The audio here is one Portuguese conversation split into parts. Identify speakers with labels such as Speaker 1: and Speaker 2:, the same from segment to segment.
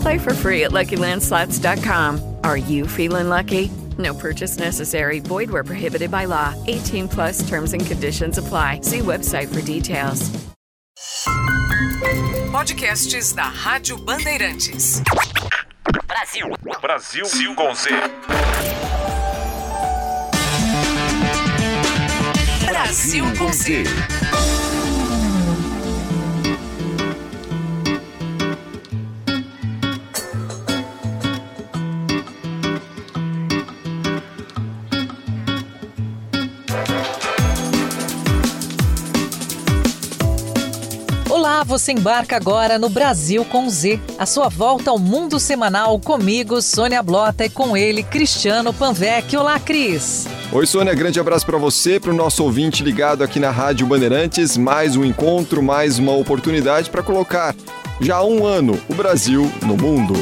Speaker 1: Play for free at LuckyLandSlots.com. Are you feeling lucky? No purchase necessary. Void where prohibited by law. 18 plus terms and conditions apply. See website for details.
Speaker 2: Podcasts da Rádio Bandeirantes.
Speaker 3: Brasil. Brasil com Z.
Speaker 2: Brasil com Z.
Speaker 4: Olá, você embarca agora no Brasil com Z, a sua volta ao mundo semanal comigo, Sônia Blota, e com ele, Cristiano Panvec. Olá, Cris.
Speaker 5: Oi, Sônia, grande abraço para você, para o nosso ouvinte ligado aqui na Rádio Bandeirantes. Mais um encontro, mais uma oportunidade para colocar já há um ano o Brasil no mundo.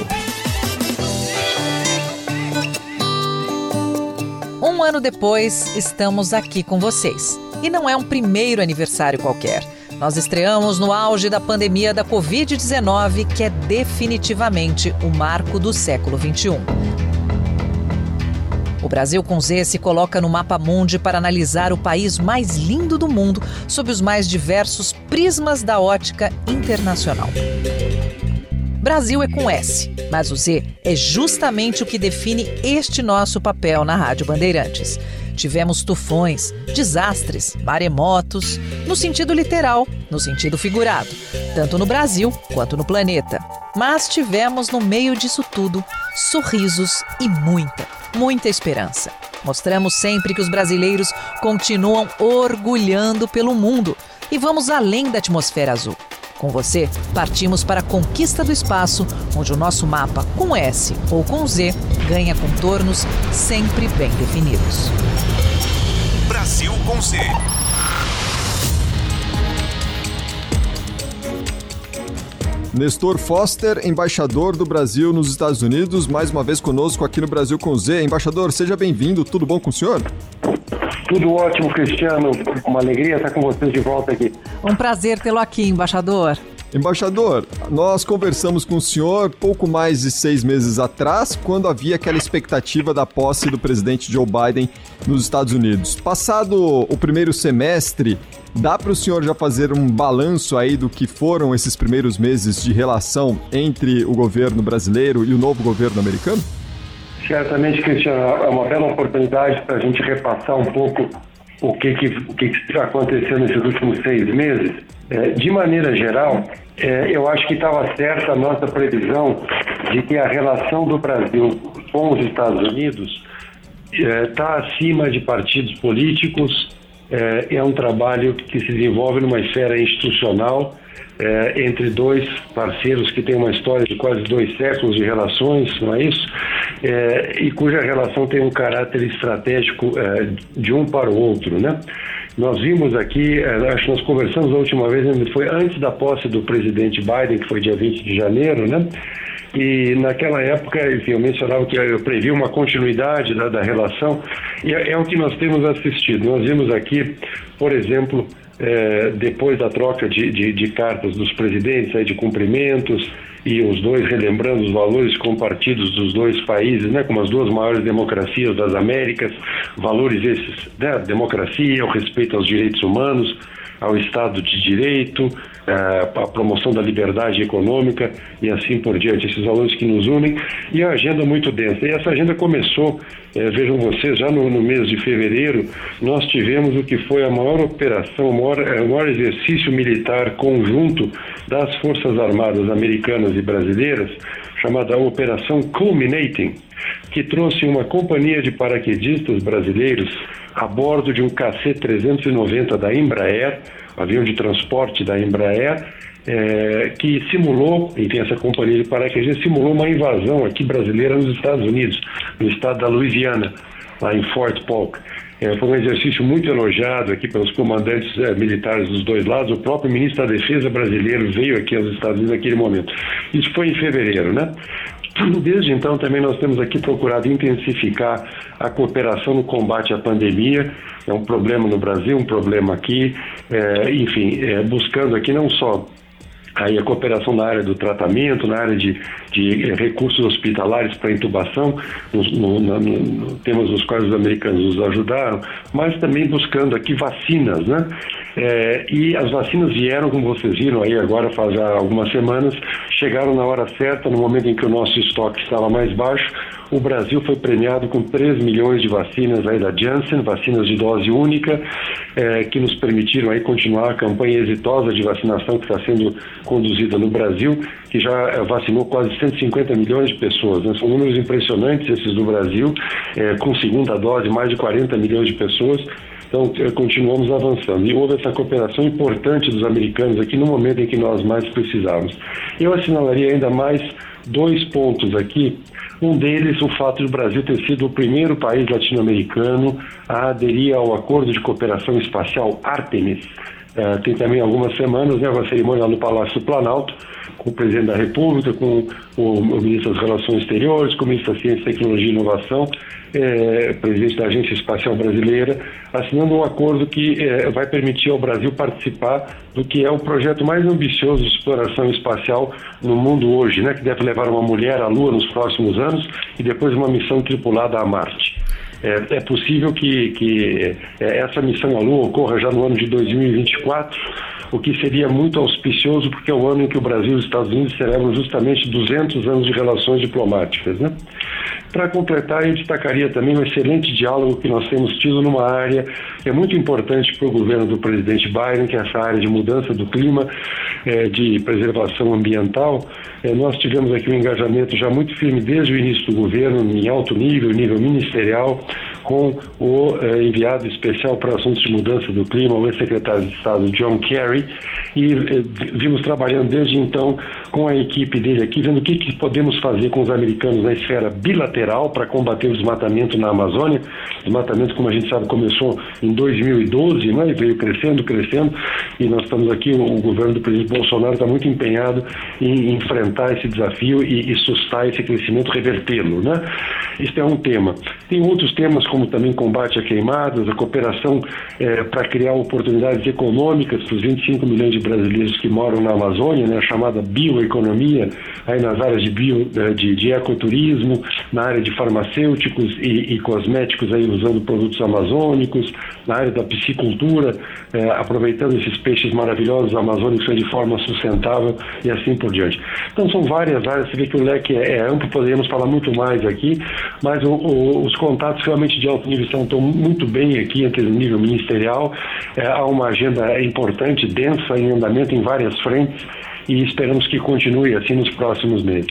Speaker 4: Um ano depois, estamos aqui com vocês. E não é um primeiro aniversário qualquer. Nós estreamos no auge da pandemia da Covid-19, que é definitivamente o marco do século XXI. O Brasil com Z se coloca no mapa mundi para analisar o país mais lindo do mundo sob os mais diversos prismas da ótica internacional. Brasil é com S, mas o Z é justamente o que define este nosso papel na Rádio Bandeirantes. Tivemos tufões, desastres, maremotos, no sentido literal, no sentido figurado, tanto no Brasil quanto no planeta. Mas tivemos no meio disso tudo sorrisos e muita, muita esperança. Mostramos sempre que os brasileiros continuam orgulhando pelo mundo e vamos além da atmosfera azul. Com você, partimos para a conquista do espaço, onde o nosso mapa, com S ou com Z, ganha contornos sempre bem definidos.
Speaker 3: Brasil com Z.
Speaker 5: Nestor Foster, embaixador do Brasil nos Estados Unidos, mais uma vez conosco aqui no Brasil com Z. Embaixador, seja bem-vindo. Tudo bom com o senhor?
Speaker 6: Tudo ótimo, Cristiano. Uma alegria estar com vocês de volta aqui.
Speaker 4: Um prazer tê-lo aqui, embaixador.
Speaker 5: Embaixador, nós conversamos com o senhor pouco mais de seis meses atrás, quando havia aquela expectativa da posse do presidente Joe Biden nos Estados Unidos. Passado o primeiro semestre, dá para o senhor já fazer um balanço aí do que foram esses primeiros meses de relação entre o governo brasileiro e o novo governo americano?
Speaker 6: Certamente, Cristiano, é uma bela oportunidade para a gente repassar um pouco o que, que, o que, que está acontecendo nesses últimos seis meses. É, de maneira geral, é, eu acho que estava certa a nossa previsão de que a relação do Brasil com os Estados Unidos está é, acima de partidos políticos, é, é, um trabalho que se desenvolve numa esfera institucional é, entre dois parceiros que têm uma história de quase dois séculos de relações, não é isso? É, e cuja relação tem um caráter estratégico de um para o outro, né? Nós vimos aqui, eh, acho que nós conversamos a última vez, foi antes da posse do presidente Biden, que foi dia 20 de janeiro, né? E naquela época, enfim, eu mencionava que eu previ uma continuidade da, da relação, e é, é, o que nós temos assistido. Nós vimos aqui, por exemplo, é, depois da troca de, de, de cartas dos presidentes, aí, de cumprimentos, e os dois relembrando os valores compartidos dos dois países, né, como as duas maiores democracias das Américas, valores esses, né, democracia, o respeito aos direitos humanos, ao Estado de Direito, eh, a promoção da liberdade econômica e assim por diante, esses valores que nos unem, e a agenda muito densa. E essa agenda começou, eh, vejam vocês, já no, no, mês de fevereiro, nós tivemos o que foi a maior operação, o maior, eh, o maior exercício militar conjunto das Forças Armadas americanas e brasileiras, chamada Operação Culminating, que trouxe uma companhia de paraquedistas brasileiros a bordo de um KC-390 da Embraer, avião de transporte da Embraer, é, que simulou, e tem essa companhia de paraquedistas, simulou uma invasão aqui brasileira nos Estados Unidos, no estado da Louisiana, lá em Fort Polk. É, foi um exercício muito elogiado aqui pelos comandantes é, militares dos dois lados. O próprio ministro da Defesa brasileiro veio aqui aos Estados Unidos naquele momento. Isso foi em fevereiro, né? Desde então também nós temos aqui procurado intensificar a cooperação no combate à pandemia. É um problema no Brasil, um problema aqui, é, enfim, é, buscando aqui não só aí a cooperação na área do tratamento, na área de, de recursos hospitalares para intubação, no, no, no, temas dos quais os americanos nos ajudaram, mas também buscando aqui vacinas, né? É, e as vacinas vieram, como vocês viram aí agora, faz algumas semanas, chegaram na hora certa, no momento em que o nosso estoque estava mais baixo. O Brasil foi premiado com 3 milhões de vacinas aí da Janssen, vacinas de dose única, é, que nos permitiram aí continuar a campanha exitosa de vacinação que está sendo conduzida no Brasil, que já é, vacinou quase 150 milhões de pessoas. Né? São números impressionantes esses do Brasil, é, com segunda dose, mais de 40 milhões de pessoas. Então, continuamos avançando. E houve essa cooperação importante dos americanos aqui no momento em que nós mais precisávamos. Eu assinalaria ainda mais dois pontos aqui. Um deles, o fato de o Brasil ter sido o primeiro país latino-americano a aderir ao Acordo de Cooperação Espacial Artemis. É, tem também algumas semanas, né, uma cerimônia lá no Palácio do Planalto, com o presidente da República, com o, ministro das Relações Exteriores, com o ministro da Ciência, Tecnologia e Inovação, é, presidente da Agência Espacial Brasileira, assinando um acordo que é, vai permitir ao Brasil participar do que é o projeto mais ambicioso de exploração espacial no mundo hoje, né, que deve levar uma mulher à Lua nos próximos anos e depois uma missão tripulada a Marte. É, é possível que, que é, essa missão à Lua ocorra já no ano de 2024 o que seria muito auspicioso, porque é o ano em que o Brasil e os Estados Unidos celebram justamente 200 anos de relações diplomáticas. Né? Para completar, eu destacaria também o excelente diálogo que nós temos tido numa área que é muito importante para o governo do presidente Biden, que é essa área de mudança do clima, é, de preservação ambiental. É, nós tivemos aqui um engajamento já muito firme desde o início do governo, em alto nível, nível ministerial, com o eh, enviado especial para assuntos de mudança do clima, o ex-secretário de Estado John Kerry, e eh, vimos trabalhando desde então com a equipe dele aqui, vendo o que, que podemos fazer com os americanos na esfera bilateral para combater o desmatamento na Amazônia. O desmatamento, como a gente sabe, começou em 2012 né, e veio crescendo, crescendo, e nós estamos aqui, o, governo do presidente Bolsonaro está muito empenhado em enfrentar esse desafio e, e sustar esse crescimento, revertê-lo. Né? Isso é um tema. Tem outros temas, como também combate a queimadas, a cooperação é, para criar oportunidades econômicas para os 25 milhões de brasileiros que moram na Amazônia, né, a chamada bioeconomia, aí nas áreas de, bio, é, de, de ecoturismo, na área de farmacêuticos e, e, cosméticos, aí usando produtos amazônicos, na área da piscicultura, é, aproveitando esses peixes maravilhosos amazônicos de forma sustentável e assim por diante. Então são várias áreas, você vê que o leque é, é amplo, poderíamos falar muito mais aqui, mas o, o, os contatos realmente de alto nível estão, estão muito bem aqui entre o nível ministerial. É, há uma agenda importante, densa, em andamento em várias frentes e esperamos que continue assim nos próximos meses.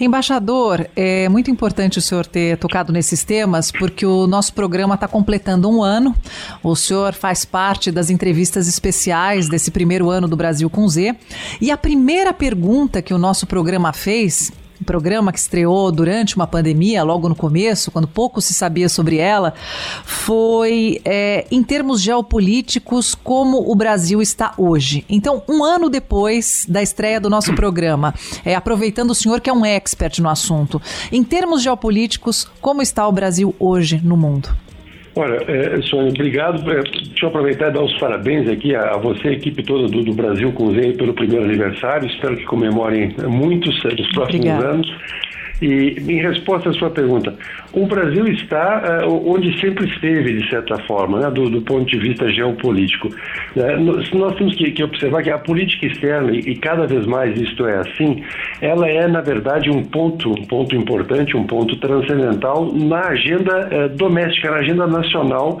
Speaker 4: Embaixador, é muito importante o senhor ter tocado nesses temas, porque o nosso programa está completando um ano. O senhor faz parte das entrevistas especiais desse primeiro ano do Brasil com Z. E a primeira pergunta que o nosso programa fez um programa que estreou durante uma pandemia, logo no começo, quando pouco se sabia sobre ela, foi é, em termos geopolíticos como o Brasil está hoje. Então, um ano depois da estreia do nosso programa, é, aproveitando o senhor que é um expert no assunto, em termos geopolíticos, como está o Brasil hoje no mundo?
Speaker 6: Olha, é, Sônia, obrigado. É, deixa eu aproveitar e dar os parabéns aqui a, a você, a equipe toda do, do Brasil com Z pelo primeiro aniversário. Espero que comemorem muitos nos próximos Obrigada. anos. E em resposta à sua pergunta, o Brasil está uh, onde sempre esteve, de certa forma, né, do, do, ponto de vista geopolítico. Uh, nós temos que, que, observar que a política externa, e, e, cada vez mais isto é assim, ela é, na verdade, um ponto, um ponto importante, um ponto transcendental na agenda uh, doméstica, na agenda nacional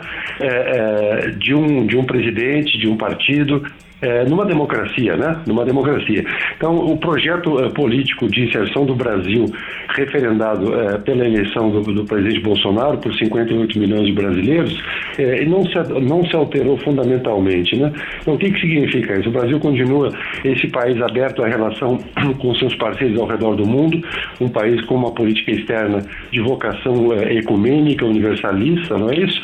Speaker 6: de, um, de um presidente, de um partido, é, numa democracia, né? Numa democracia. Então, o projeto é, político de inserção do Brasil, referendado é, pela eleição do, do, presidente Bolsonaro por 58 milhões de brasileiros, é, não, se, não se alterou fundamentalmente, né? Então, o que, que significa isso? O Brasil continua esse país aberto à relação com seus parceiros ao redor do mundo, um país com uma política externa de vocação ecumênica, universalista, não é isso?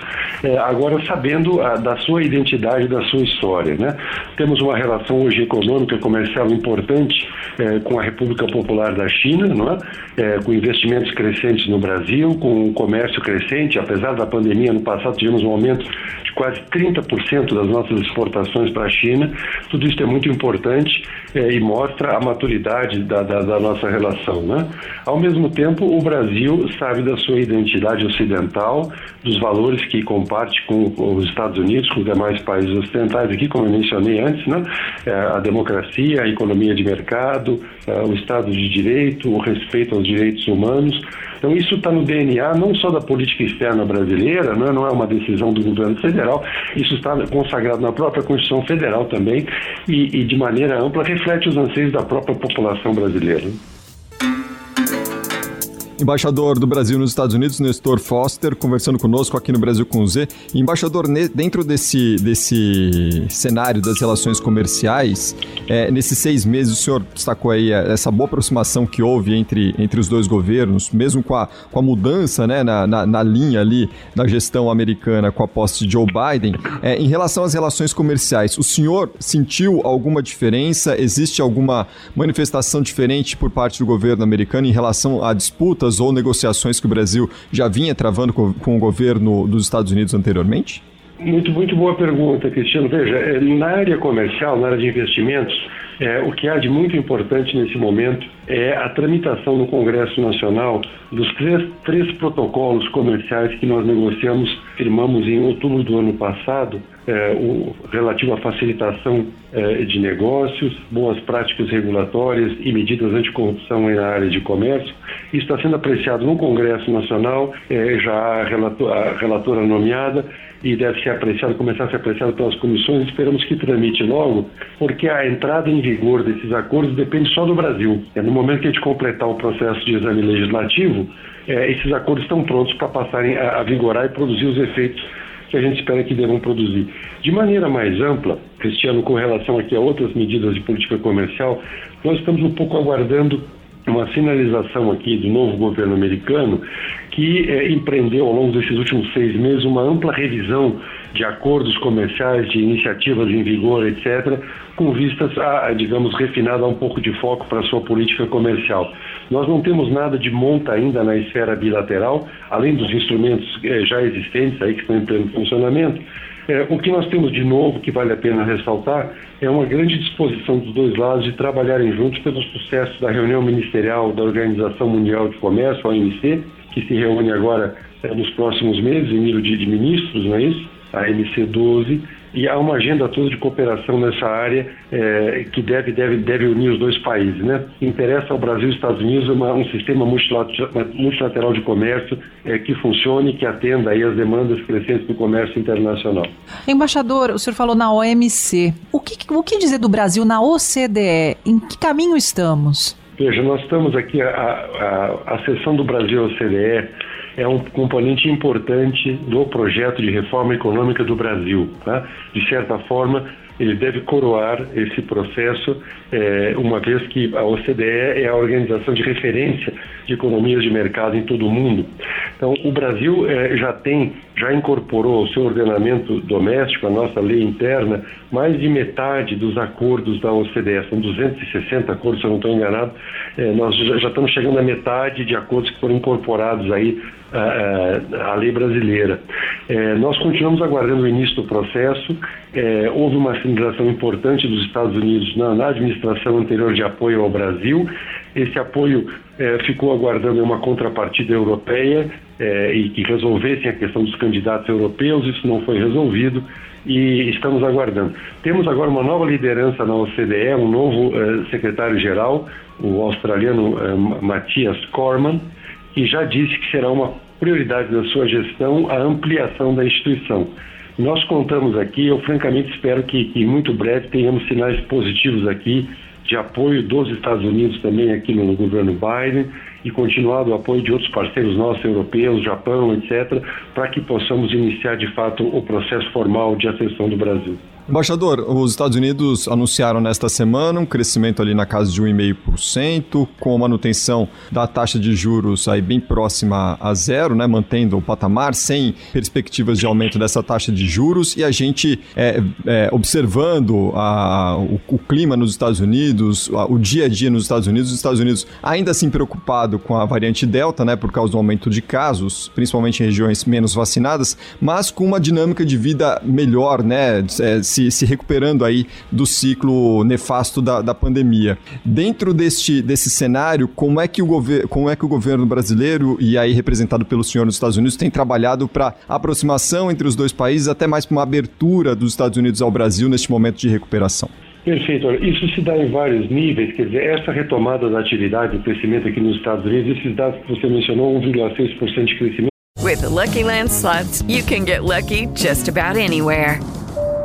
Speaker 6: Agora, sabendo a, da sua identidade, da sua história, né? Temos uma relação hoje econômica comercial importante é, com a República Popular da China, não é? é? com investimentos crescentes no Brasil, com um comércio crescente. Apesar da pandemia, no passado tivemos um aumento de quase 30% das nossas exportações para a China. Tudo isso é muito importante é, e mostra a maturidade da, da, da nossa relação. Né? Ao mesmo tempo, o Brasil sabe da sua identidade ocidental, dos valores que comparte com os Estados Unidos, com os demais países ocidentais aqui, como eu mencionei antes né? É, a democracia, a economia de mercado, é, o Estado de Direito, o respeito aos direitos humanos. Então, isso está no DNA não só da política externa brasileira, né? não é uma decisão do governo federal, isso está consagrado na própria Constituição Federal também e, e de maneira ampla reflete os anseios da própria população brasileira.
Speaker 5: Embaixador do Brasil nos Estados Unidos, Nestor Foster, conversando conosco aqui no Brasil com Z. Embaixador, dentro desse, desse cenário das relações comerciais, é, nesses seis meses, o senhor destacou aí é, essa boa aproximação que houve entre, entre os dois governos, mesmo com a, com a mudança né, na, na, na linha ali da gestão americana com a posse de Joe Biden. É, em relação às relações comerciais, o senhor sentiu alguma diferença? Existe alguma manifestação diferente por parte do governo americano em relação a disputas ou negociações que o Brasil já vinha travando com, com o governo dos Estados Unidos anteriormente?
Speaker 6: Muito, muito boa pergunta, Cristiano. Veja, é, na área comercial, na área de investimentos, é, o que há de muito importante nesse momento é a tramitação no Congresso Nacional dos três, três protocolos comerciais que nós negociamos, firmamos em outubro do ano passado, é, o relativo à facilitação é, de negócios, boas práticas regulatórias e medidas anticorrupção na área de comércio. Isso está sendo apreciado no Congresso Nacional, é, já a, relator, a relatora nomeada e deve ser apreciado, começar a ser apreciado pelas comissões. Esperamos que tramite logo, porque a entrada em vigor desses acordos depende só do Brasil. É no momento que a gente completar o processo de exame legislativo, é, esses acordos estão prontos para passarem a, a vigorar e produzir os efeitos que a gente espera que devam produzir. De maneira mais ampla, Cristiano, com relação aqui a outras medidas de política comercial, nós estamos um pouco aguardando uma sinalização aqui do novo governo americano que é, empreendeu ao longo desses últimos seis meses uma ampla revisão de acordos comerciais, de iniciativas em vigor, etc., com vistas a, digamos, refinar um pouco de foco para a sua política comercial. Nós não temos nada de monta ainda na esfera bilateral, além dos instrumentos é, já existentes aí que estão em pleno funcionamento, é, o que nós temos de novo, que vale a pena ressaltar, é uma grande disposição dos dois lados de trabalharem juntos pelo sucesso da reunião ministerial da Organização Mundial de Comércio, a OMC, que se reúne agora é, nos próximos meses, em nível de ministros, não é isso? A MC 12, e há uma agenda toda de cooperação nessa área é, que deve, deve, deve unir os dois países. Né? Interessa ao Brasil e Estados Unidos uma, um sistema multilateral de comércio é, que funcione, que atenda aí as demandas crescentes do comércio internacional.
Speaker 4: Embaixador, o senhor falou na OMC. O que, o que dizer do Brasil na OCDE? Em que caminho estamos?
Speaker 6: Veja, nós estamos aqui, a, a, a sessão do Brasil OCDE é um componente importante do projeto de reforma econômica do Brasil. Tá? De certa forma, ele deve coroar esse processo, é, uma vez que a OCDE é a organização de referência de economias de mercado em todo o mundo. Então, o Brasil é, já tem, já incorporou ao seu ordenamento doméstico, a nossa lei interna, mais de metade dos acordos da OCDE, são 260 acordos, se eu não estou enganado, é, nós já, já, estamos chegando à metade de acordos que foram incorporados aí à, à lei brasileira. É, nós continuamos aguardando o início do processo, é, houve uma sinalização importante dos Estados Unidos na, na administração anterior de apoio ao Brasil, esse apoio é, ficou aguardando uma contrapartida europeia é, e que resolvessem a questão dos candidatos europeus, isso não foi resolvido e estamos aguardando. Temos agora uma nova liderança na OCDE, um novo uh, secretário-geral, o australiano Matthias Corman, que já disse que será uma prioridade da sua gestão a ampliação da instituição. Nós contamos aqui, eu francamente espero que, que muito breve tenhamos sinais positivos aqui de apoio dos Estados Unidos também aqui no governo Biden e continuado o apoio de outros parceiros nossos, europeus, Japão, etc., para que possamos iniciar de fato o processo formal de acessão do Brasil.
Speaker 5: Embaixador, os Estados Unidos anunciaram nesta semana um crescimento ali na casa de 1,5%, com manutenção da taxa de juros aí bem próxima a zero, né, mantendo o patamar, sem perspectivas de aumento dessa taxa de juros, e a gente é, é, observando a, o, o, clima nos Estados Unidos, a, o dia a dia nos Estados Unidos, os Estados Unidos ainda assim preocupado com a variante Delta, né, por causa do aumento de casos, principalmente em regiões menos vacinadas, mas com uma dinâmica de vida melhor, né, é, se, se recuperando aí do ciclo nefasto da, da pandemia. Dentro deste, desse cenário, como é, que o como é que o governo brasileiro, e aí representado pelo senhor nos Estados Unidos, tem trabalhado para aproximação entre os dois países, até mais para uma abertura dos Estados Unidos ao Brasil neste momento de recuperação?
Speaker 6: Perfeito. Isso se dá em vários níveis, quer dizer, essa retomada da atividade, do crescimento aqui nos Estados Unidos, esses dados que você mencionou, 1,6% de crescimento.
Speaker 1: With the Lucky Land slots, you can get lucky just about anywhere.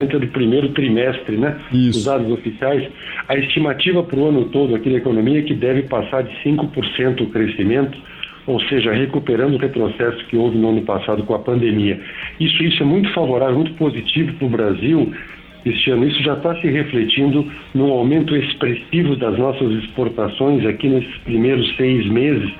Speaker 6: Do primeiro trimestre, né? Isso. Os dados oficiais, a estimativa para o ano todo aqui da economia é que deve passar de 5% o crescimento, ou seja, recuperando o retrocesso que houve no ano passado com a pandemia. Isso, isso é muito favorável, muito positivo para o Brasil este ano. Isso já está se refletindo no aumento expressivo das nossas exportações aqui nesses primeiros seis meses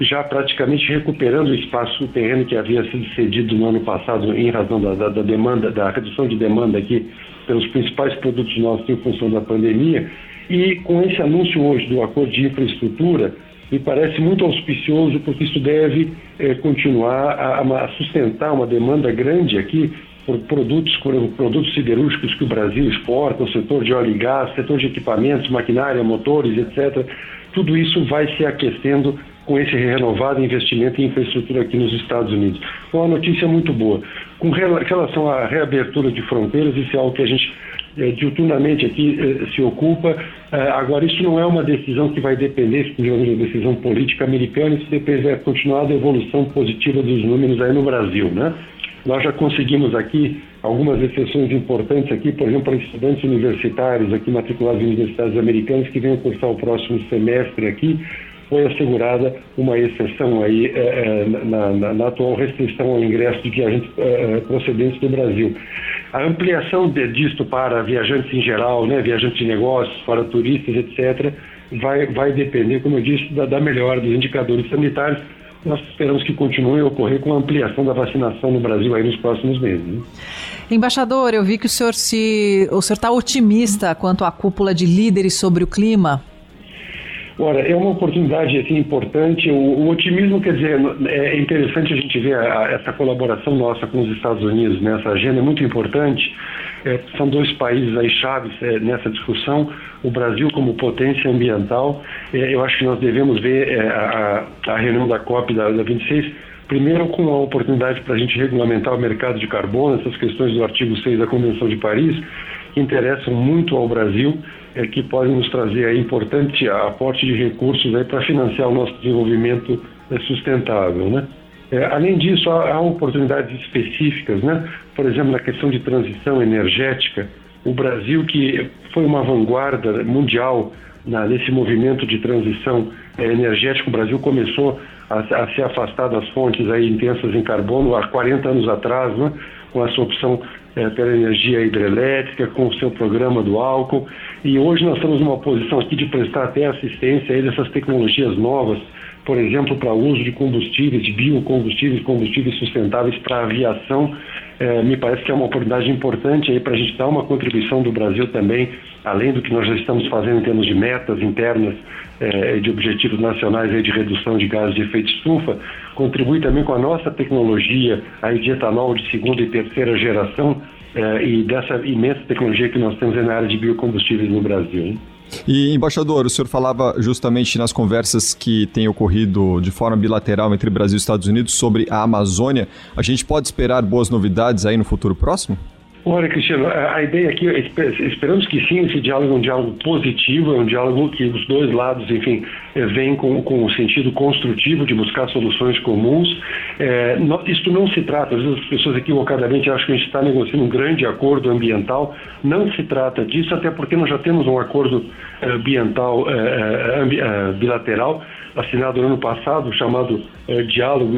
Speaker 6: já praticamente recuperando o espaço o terreno que havia sido cedido no ano passado em razão da, da, da, demanda, da redução de demanda aqui pelos principais produtos nossos em função da pandemia. E com esse anúncio hoje do acordo de infraestrutura, me parece muito auspicioso, porque isso deve eh, continuar a, a, sustentar uma demanda grande aqui por produtos, por produtos siderúrgicos que o Brasil exporta, o setor de óleo e gás, setor de equipamentos, maquinária, motores, etc. Tudo isso vai se aquecendo com esse renovado investimento em infraestrutura aqui nos Estados Unidos. Uma notícia muito boa. Com relação à reabertura de fronteiras, isso é algo que a gente é, diuturnamente aqui é, se ocupa. É, agora, isso não é uma decisão que vai depender exclusivamente da decisão política americana, isso depende da continuada evolução positiva dos números aí no Brasil, né? Nós já conseguimos aqui algumas exceções importantes aqui, por exemplo, para estudantes universitários aqui matriculados em universidades americanas que venham cursar o próximo semestre aqui, foi assegurada uma exceção aí é, é, na, na, na, atual restrição ao ingresso de viajantes é, procedentes do Brasil. A ampliação de, disto para viajantes em geral, né, viajantes de negócios, para turistas, etc., vai, vai depender, como eu disse, da, da melhora dos indicadores sanitários. Nós esperamos que continue a ocorrer com a ampliação da vacinação no Brasil aí nos próximos meses. Né?
Speaker 4: Embaixador, eu vi que o senhor se, o senhor está otimista quanto à cúpula de líderes sobre o clima.
Speaker 6: Ora, é uma oportunidade assim, importante. O, o, otimismo, quer dizer, é interessante a gente ver a, a, essa colaboração nossa com os Estados Unidos nessa agenda, é muito importante. É, são dois países aí chaves é, nessa discussão. O Brasil como potência ambiental. É, eu acho que nós devemos ver é, a, a, reunião da COP da, da 26 primeiro com a oportunidade para a gente regulamentar o mercado de carbono, essas questões do artigo 6 da Convenção de Paris, que interessam muito ao Brasil é, que podem nos trazer importante aporte de recursos para financiar o nosso desenvolvimento é, sustentável, né? É, além disso, há, há, oportunidades específicas, né? Por exemplo, na questão de transição energética, o Brasil que foi uma vanguarda mundial na, nesse movimento de transição é, energética, o Brasil começou a, a, se afastar das fontes aí intensas em carbono há 40 anos atrás, né? Com essa opção é, pela energia hidrelétrica, com o seu programa do álcool. E hoje nós estamos numa posição aqui de prestar até assistência a essas tecnologias novas por exemplo, para uso de combustíveis, de biocombustíveis, combustíveis sustentáveis para a aviação, é, me parece que é uma oportunidade importante aí para a gente dar uma contribuição do Brasil também, além do que nós já estamos fazendo em termos de metas internas é, de objetivos nacionais aí de redução de gases de efeito estufa, contribuir também com a nossa tecnologia aí de etanol de segunda e terceira geração é, e dessa imensa tecnologia que nós temos na área de biocombustíveis no Brasil. Hein?
Speaker 5: E, embaixador, o senhor falava justamente nas conversas que têm ocorrido de forma bilateral entre Brasil e Estados Unidos sobre a Amazônia. A gente pode esperar boas novidades aí no futuro próximo?
Speaker 6: Olha, Cristiano, a ideia aqui, esperamos que sim, esse diálogo é um diálogo positivo, é um diálogo que os dois lados, enfim, eh, vêm com, com o sentido construtivo de buscar soluções comuns. É, não, isto não se trata, às vezes as pessoas equivocadamente acham que a gente está negociando um grande acordo ambiental, não se trata disso, até porque nós já temos um acordo eh, ambiental é, bilateral assinado no ano passado, chamado Diálogo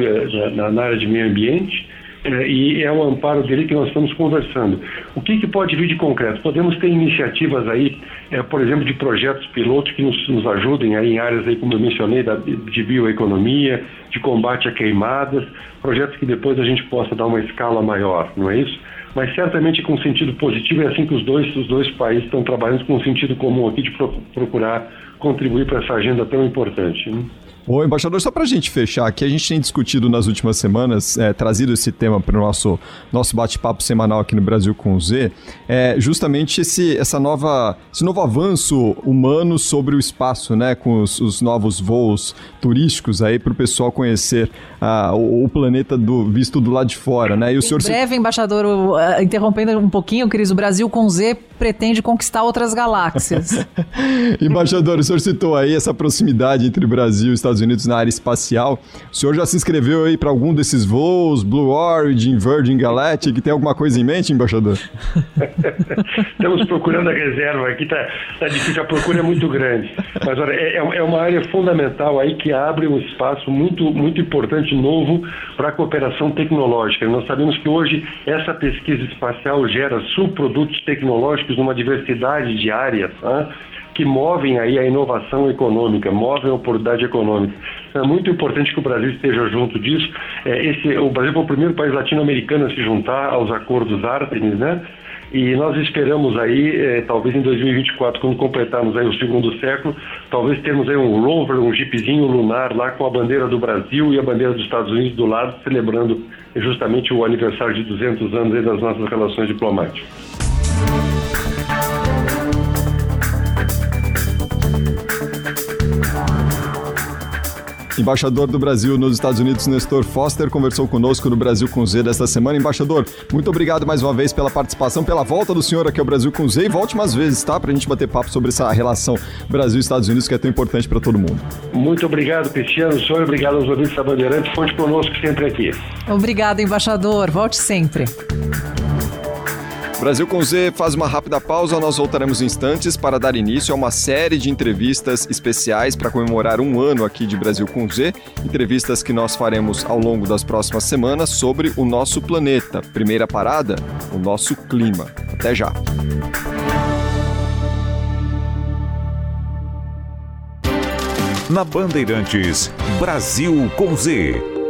Speaker 6: na, na área de meio ambiente, é, e é o amparo dele que nós estamos conversando. O que, que pode vir de concreto? Podemos ter iniciativas aí, é, por exemplo, de projetos pilotos que nos, nos ajudem aí em áreas aí, como eu mencionei, da, de bioeconomia, de combate a queimadas, projetos que depois a gente possa dar uma escala maior, não é isso? Mas certamente com sentido positivo é assim que os dois, os dois países estão trabalhando com um sentido comum aqui de pro, procurar contribuir para essa agenda tão importante. Né?
Speaker 5: Ô, embaixador, só para a gente fechar aqui, a gente tem discutido nas últimas semanas, é, trazido esse tema para o nosso, nosso bate-papo semanal aqui no Brasil com o Z, é justamente esse, essa nova, esse novo avanço humano sobre o espaço, né, com os, os novos voos turísticos aí para o pessoal conhecer uh, o, o, planeta do, visto do lado de fora, né?
Speaker 4: E o senhor em breve, se... embaixador, uh, interrompendo um pouquinho, Cris, o Brasil com Z pretende conquistar outras galáxias.
Speaker 5: embaixador, o senhor citou aí essa proximidade entre Brasil e Estados Estados Unidos na área espacial. O senhor já se inscreveu aí para algum desses voos, Blue Origin, Virgin Galactic? Tem alguma coisa em mente, embaixador?
Speaker 6: Estamos procurando a reserva aqui, tá, tá difícil, a procura é muito grande. Mas olha, é, é, é uma área fundamental aí que abre um espaço muito, muito importante, novo, para a cooperação tecnológica. Nós sabemos que hoje essa pesquisa espacial gera subprodutos tecnológicos numa diversidade de áreas. Tá? Que movem aí a inovação econômica, movem a oportunidade econômica. É muito importante que o Brasil esteja junto disso. É, esse, o Brasil foi o primeiro país latino-americano a se juntar aos acordos Artemis, né? E nós esperamos aí, é, talvez em 2024, quando completarmos aí o segundo século, talvez termos aí um rover, um jeepzinho lunar lá com a bandeira do Brasil e a bandeira dos Estados Unidos do lado, celebrando justamente o aniversário de 200 anos das nossas relações diplomáticas.
Speaker 5: Embaixador do Brasil nos Estados Unidos, Nestor Foster, conversou conosco no Brasil com Z desta semana. Embaixador, muito obrigado mais uma vez pela participação, pela volta do senhor aqui ao Brasil com Z e volte mais vezes, tá? Pra gente bater papo sobre essa relação Brasil-Estados Unidos que é tão importante para todo mundo.
Speaker 6: Muito obrigado, Cristiano. Senhor, obrigado aos ouvintes da Bandeirante. Fonte conosco sempre aqui.
Speaker 4: Obrigado, embaixador. Volte sempre.
Speaker 5: Brasil com Z faz uma rápida pausa, nós voltaremos instantes para dar início a uma série de entrevistas especiais para comemorar um ano aqui de Brasil com Z, entrevistas que nós faremos ao longo das próximas semanas sobre o nosso planeta. Primeira parada, o nosso clima. Até já.
Speaker 3: Na Bandeirantes, Brasil com Z.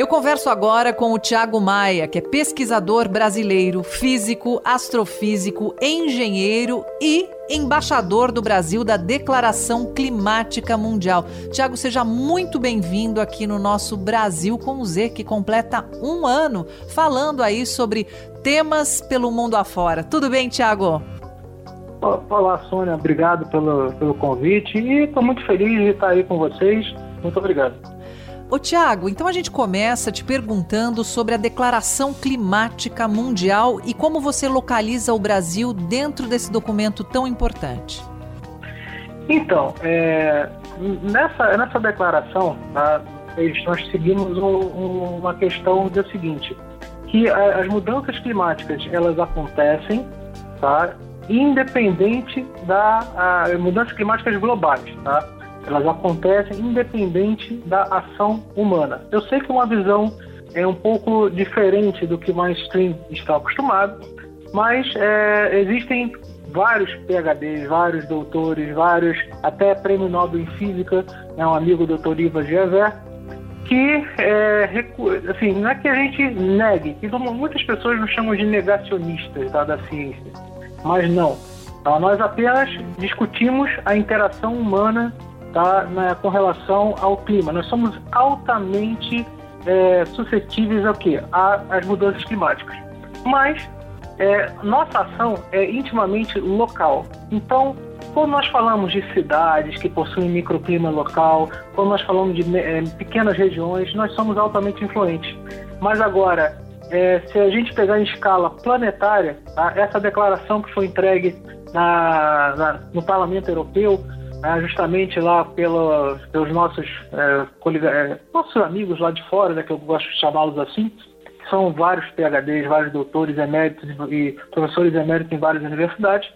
Speaker 4: Eu converso agora com o Tiago Maia, que é pesquisador brasileiro, físico, astrofísico, engenheiro e embaixador do Brasil da Declaração Climática Mundial. Tiago, seja muito bem-vindo aqui no nosso Brasil com Z, que completa um ano falando aí sobre temas pelo mundo afora. Tudo bem, Tiago?
Speaker 7: Olá, Sônia. Obrigado pelo, pelo convite e estou muito feliz de estar aí com vocês. Muito obrigado.
Speaker 4: Ô Tiago, então a gente começa te perguntando sobre a Declaração Climática Mundial e como você localiza o Brasil dentro desse documento tão importante.
Speaker 7: Então, é, nessa, nessa declaração, tá, nós seguimos um, um, uma questão do seguinte, que as mudanças climáticas elas acontecem, tá, independente da a, mudanças climáticas globais, tá? Elas acontecem independente da ação humana. Eu sei que uma visão é um pouco diferente do que o mainstream está acostumado, mas é, existem vários PhDs, vários doutores, vários até prêmio Nobel em Física, né, um amigo doutor Iva Gever, que é, assim, não é que a gente negue, que muitas pessoas nos chamam de negacionistas tá, da ciência, mas não. Tá? Nós apenas discutimos a interação humana tá, né, com relação ao clima. Nós somos altamente é, suscetíveis ao quê? às mudanças climáticas. Mas é, nossa ação é intimamente local. Então, quando nós falamos de cidades que possuem microclima local, quando nós falamos de é, pequenas regiões, nós somos altamente influentes. Mas agora, é, se a gente pegar em escala planetária, tá, essa declaração que foi entregue na, na, no Parlamento Europeu, né, justamente lá pelo, pelos nossos, é, é, nossos amigos lá de fora, né, que eu gosto de chamá-los assim, são vários PhDs, vários doutores eméritos e professores eméritos em várias universidades,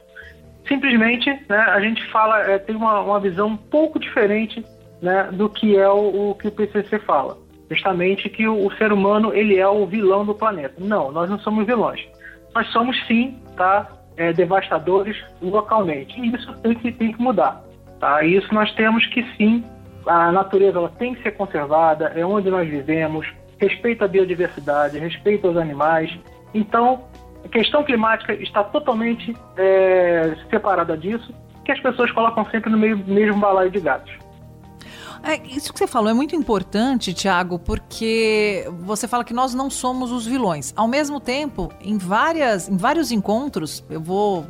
Speaker 7: simplesmente né, a gente fala, é, tem uma, uma visão um pouco diferente né, do que é o, o, que o PCC fala. Justamente que o, o, ser humano ele é o vilão do planeta. Não, nós não somos vilões. Nós somos sim, tá, é, devastadores localmente. E isso tem que, tem que mudar. Tá? Isso nós temos que sim, a natureza ela tem que ser conservada, é onde nós vivemos, respeito à biodiversidade, respeito aos animais. Então, a questão climática está totalmente é, separada disso, que as pessoas colocam sempre no meio, mesmo balaio de gatos.
Speaker 4: É, isso que você falou é muito importante, Tiago, porque você fala que nós não somos os vilões. Ao mesmo tempo, em, várias, em vários encontros, eu vou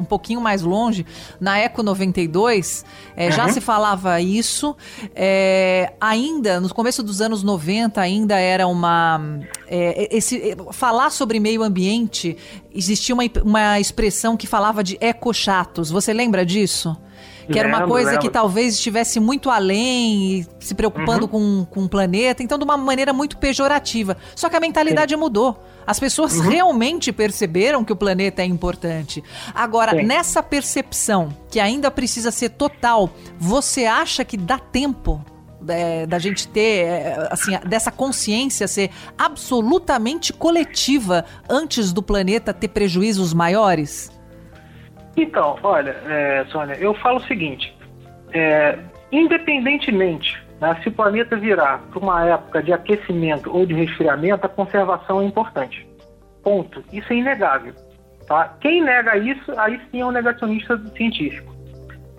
Speaker 4: um pouquinho mais longe, na Eco 92, é, uhum. já se falava isso. É, ainda, no começo dos anos 90, ainda era uma. É, esse, falar sobre meio ambiente, existia uma, uma expressão que falava de ecochatos. Você lembra disso? Que era uma coisa lembro. que talvez estivesse muito além e se preocupando uhum. com, com o planeta, então de uma maneira muito pejorativa. Só que a mentalidade Sim. mudou. As pessoas uhum. realmente perceberam que o planeta é importante. Agora, Sim. nessa percepção, que ainda precisa ser total, você acha que dá tempo é, da gente ter, é, assim, dessa consciência ser absolutamente coletiva antes do planeta ter prejuízos maiores?
Speaker 7: Então, olha, é, Sônia, eu falo o seguinte: é, independentemente né, se o planeta virar para uma época de aquecimento ou de resfriamento, a conservação é importante. Ponto. Isso é inegável. Tá? Quem nega isso, aí sim é um negacionista científico.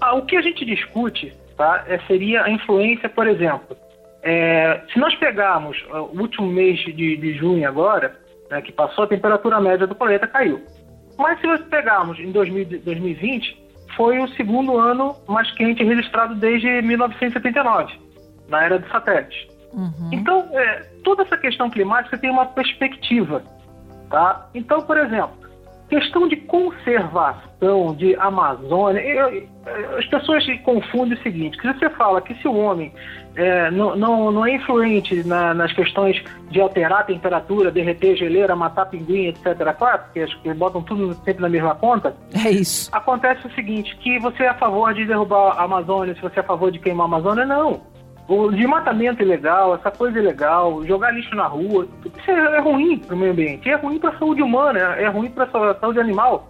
Speaker 7: Ah, o que a gente discute tá, é, seria a influência, por exemplo, é, se nós pegarmos uh, o último mês de, de junho agora, né, que passou, a temperatura média do planeta caiu. Mas se nós pegarmos em 2020, foi o segundo ano mais quente registrado desde 1979, na era dos satélites. Uhum. Então, é, toda essa questão climática tem uma perspectiva. Tá? Então, por exemplo, questão de conservação de Amazônia, eu, as pessoas confundem o seguinte, que você fala que se o homem é, não, não, não, é influente na, nas questões de alterar a temperatura, derreter geleira, matar pinguim, etc. Claro, porque as que botam tudo sempre na mesma conta.
Speaker 4: É isso.
Speaker 7: Acontece o seguinte, que você é a favor de derrubar a Amazônia, se você é a favor de queimar a Amazônia, não. O desmatamento ilegal, essa coisa ilegal, jogar lixo na rua, tudo isso é, é ruim para o meio ambiente, é ruim para a saúde humana, é, é ruim para a saúde animal.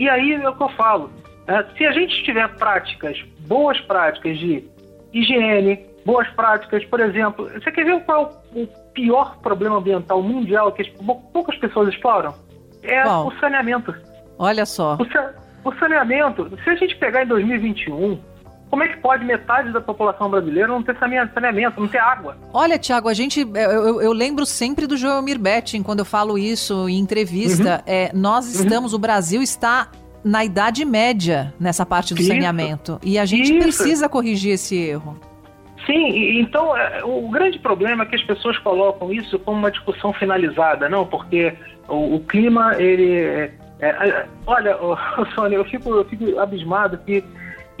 Speaker 7: E aí é o que eu falo. É, se a gente tiver práticas, boas práticas de higiene, boas práticas, por exemplo, você quer ver qual é o pior problema ambiental mundial que poucas pessoas exploram? É o saneamento.
Speaker 4: Olha só.
Speaker 7: O, o saneamento, se a gente pegar em 2021, como é que pode metade da população brasileira não ter saneamento, não ter água?
Speaker 4: Olha, Tiago, a gente. Eu, eu, lembro sempre do Joel Betting quando eu falo isso em entrevista. Uhum. É, nós uhum. estamos, uhum. o Brasil está na Idade Média nessa parte do isso. saneamento. E a gente isso. precisa corrigir esse erro.
Speaker 7: Sim, então é, o grande problema é que as pessoas colocam isso como uma discussão finalizada, não? Porque o, o clima, ele. É, é, olha, Sônia, eu fico, eu fico abismado que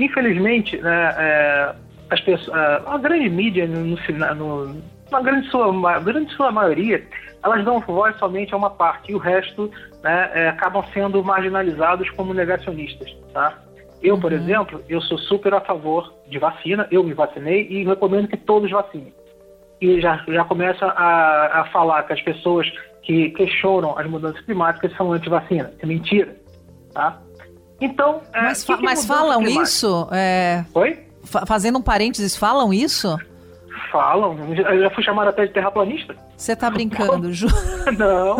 Speaker 7: Infelizmente, né, é, as pessoas, a grande mídia, no, no, na grande sua, grande sua maioria, elas dão voz somente a uma parte e o resto né, é, acabam sendo marginalizados como negacionistas. Tá? Eu, por uhum. exemplo, eu sou super a favor de vacina, eu me vacinei e recomendo que todos vacinem. E já, já começa a, a falar que as pessoas que questionam as mudanças climáticas são anti-vacina. É mentira. Tá? Então, é,
Speaker 4: Mas,
Speaker 7: que é
Speaker 4: mas falam isso? É,
Speaker 7: Oi?
Speaker 4: fa- fazendo um parênteses, falam isso?
Speaker 7: Falam. Eu já fui chamado até de terraplanista.
Speaker 4: Você tá brincando, Ju?
Speaker 7: Não,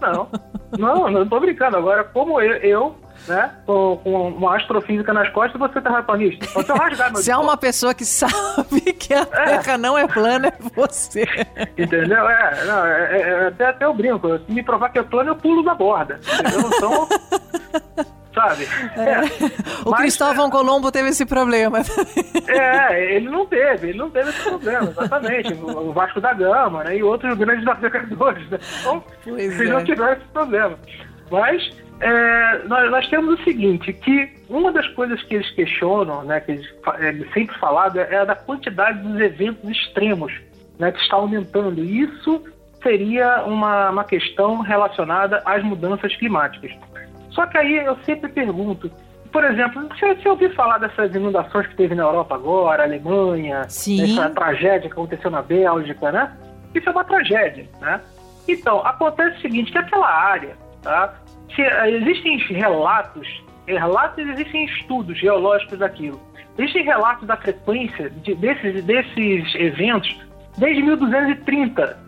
Speaker 7: não. Não, não tô brincando. Agora, como eu, eu né, com, com uma astrofísica nas costas, você é terraplanista. Se eu rasgar meu
Speaker 4: Se há uma pessoa que sabe que a Terra não é plana, é você.
Speaker 7: Entendeu? É, não, é, é- é- até, até eu brinco. Se me provar que é plano, eu pulo da borda. Entendeu? Então. Sabe? É.
Speaker 4: O
Speaker 7: Mas,
Speaker 4: Cristóvão Colombo teve esse problema.
Speaker 7: É, ele não teve, ele não teve esse problema, exatamente. O Vasco da Gama, né? E outros grandes navegadores, né? Então,
Speaker 4: Pois
Speaker 7: eles não
Speaker 4: é.
Speaker 7: tiveram esse problema. Mas é, nós, nós temos o seguinte, que uma das coisas que eles questionam, né, que eles é, sempre falado, é a da quantidade dos eventos extremos, né, que está aumentando. E isso seria uma, uma questão relacionada às mudanças climáticas. Só que aí eu sempre pergunto, por exemplo, você, você ouviu falar dessas inundações que teve na Europa agora, Alemanha,
Speaker 4: Sim.
Speaker 7: essa tragédia que aconteceu na Bélgica, né? Isso é uma tragédia, né? Então, acontece o seguinte, que aquela área, tá? Se, eh, existem relatos, relatos existem estudos geológicos daquilo. Existem relatos da frequência de- desses, desses eventos desde 1230,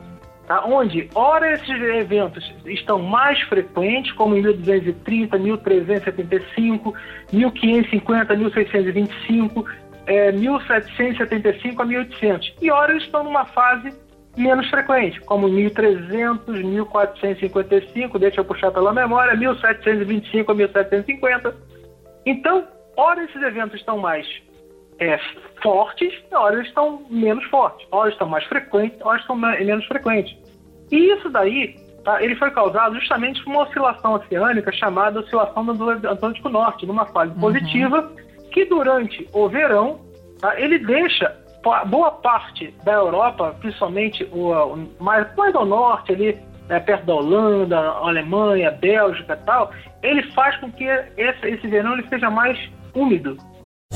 Speaker 7: tá? onde, ora, esses eventos estão mais frequentes, como em 1230, 1375, 1550, 1625, é, 1775 a 1800. E ora, eles estão numa fase menos frequente, como 1300, 1455, deixa eu puxar pela memória, 1725 a 1750. Então, ora, esses eventos estão mais é, fortes, ora eles estão menos fortes, ora estão mais frequentes, ora estão me- menos frequentes. E isso daí, tá, ele foi causado justamente por uma oscilação oceânica chamada oscilação do Atlântico Norte, numa fase positiva, que durante o verão, tá, ele deixa boa parte da Europa, principalmente o, o mais, mais ao norte ali, né, perto da Holanda, Alemanha, Bélgica e tal, ele faz com que esse, esse verão ele seja mais úmido.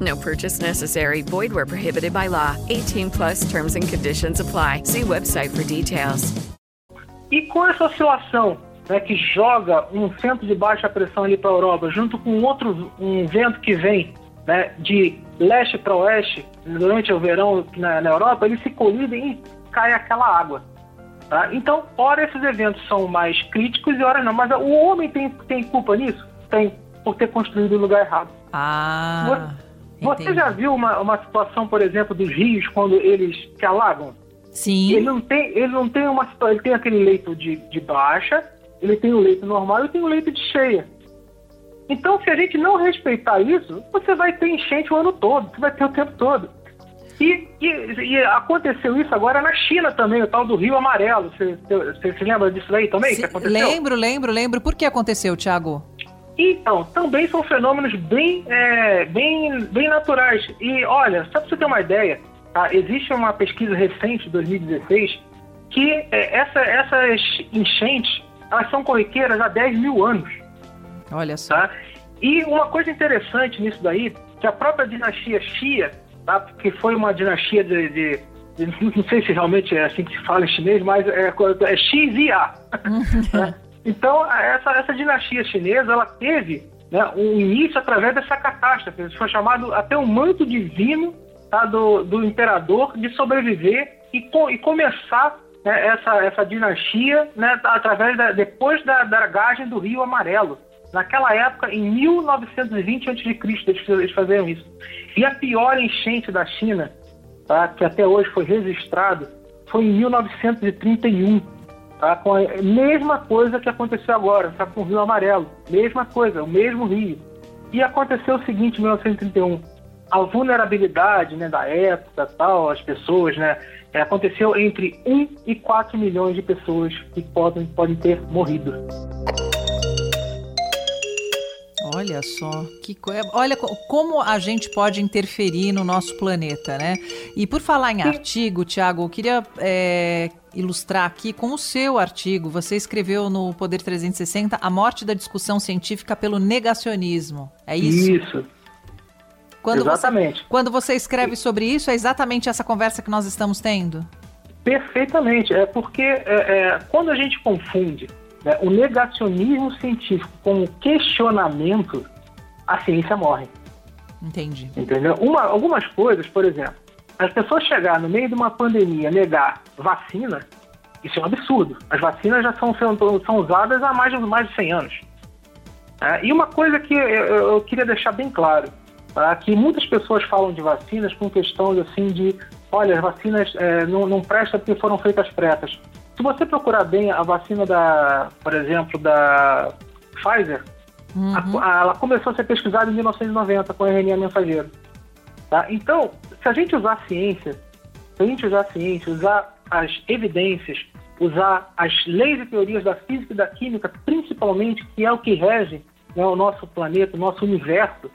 Speaker 1: No purchase necessary. Void where prohibited by law. 18 plus terms and conditions apply. See website for details.
Speaker 7: E com essa oscilação, né, que joga um centro de baixa pressão ali para a Europa, junto com outro um vento que vem né, de leste para oeste durante o verão na, na Europa, eles se colidem e cai aquela água. tá? Então, ora esses eventos são mais críticos e ora não. Mas o homem tem, tem culpa nisso? Tem, por ter construído o lugar errado.
Speaker 4: Ah,
Speaker 7: Você
Speaker 4: entendi.
Speaker 7: já viu uma, uma situação, por exemplo, dos rios quando eles se alagam?
Speaker 4: Sim.
Speaker 7: Ele não tem, ele não tem uma ele tem aquele leito de, de baixa, ele tem o leito normal e tem o leito de cheia. Então, se a gente não respeitar isso, você vai ter enchente o ano todo, você vai ter o tempo todo. E, e- e aconteceu isso agora na China também, o tal do Rio Amarelo. Você, você se lembra disso aí também?
Speaker 4: Se- lembro, lembro, lembro. Por que aconteceu, Thiago?
Speaker 7: Então, também são fenômenos bem, é, bem, bem naturais. E olha, só para você ter uma ideia, tá? existe uma pesquisa recente, de 2016, que é, essa- essas enchentes elas são corriqueiras há 10 mil anos.
Speaker 4: Olha só.
Speaker 7: Tá? E uma coisa interessante nisso daí, que a própria dinastia Xia, tá? que foi uma dinastia de, de- de- Não sei se realmente é assim que se fala em chinês, mas é, é Xia. né? Então, essa, essa dinastia chinesa, ela teve né, um início através dessa catástrofe. Foi chamado até o manto divino tá, do, do imperador de sobreviver e, co- e começar né, essa, essa dinastia né, através da, depois da dragagem do Rio Amarelo. Naquela época, em 1920 a.C., eles faziam isso. E a pior enchente da China, tá, que até hoje foi registrado, foi em 1931. Tá, com a mesma coisa que aconteceu agora, tá, com o Rio Amarelo. Mesma coisa, o mesmo rio. E aconteceu o seguinte em 1931. A vulnerabilidade né, da época, tal, as pessoas, né, é, aconteceu entre 1 e 4 milhões de pessoas que podem, podem ter morrido.
Speaker 4: Olha só, que co... olha como a gente pode interferir no nosso planeta, né? E por falar em artigo, Tiago, eu queria é, ilustrar aqui com o seu artigo. Você escreveu no Poder 360 a morte da discussão científica pelo negacionismo. É isso?
Speaker 7: Isso.
Speaker 4: Quando
Speaker 7: exatamente.
Speaker 4: Você, quando você escreve sobre isso, é exatamente essa conversa que nós estamos tendo?
Speaker 7: Perfeitamente. É porque é, é, quando a gente confunde né, o negacionismo científico com o questionamento, a ciência morre.
Speaker 4: Entendi.
Speaker 7: Entendeu? Uma, algumas coisas, por exemplo, as pessoas chegar no meio de uma pandemia negar vacina, isso é um absurdo. As vacinas já são, são, usadas há mais de, mais de 100 anos. É, e uma coisa que eu, eu, queria deixar bem claro, tá? que muitas pessoas falam de vacinas com questões assim de, olha, as vacinas é, não, não prestam porque foram feitas pressas. Se você procurar bem a vacina da, por exemplo, da Pfizer, uhum. a, a, ela começou a ser pesquisada em 1990 com RNA mensageiro. Tá? Então, se a gente usar a ciência, se a gente usar a ciência, usar as evidências, usar as leis e teorias da física e da química, principalmente, que é o que rege né, o nosso planeta, o nosso universo,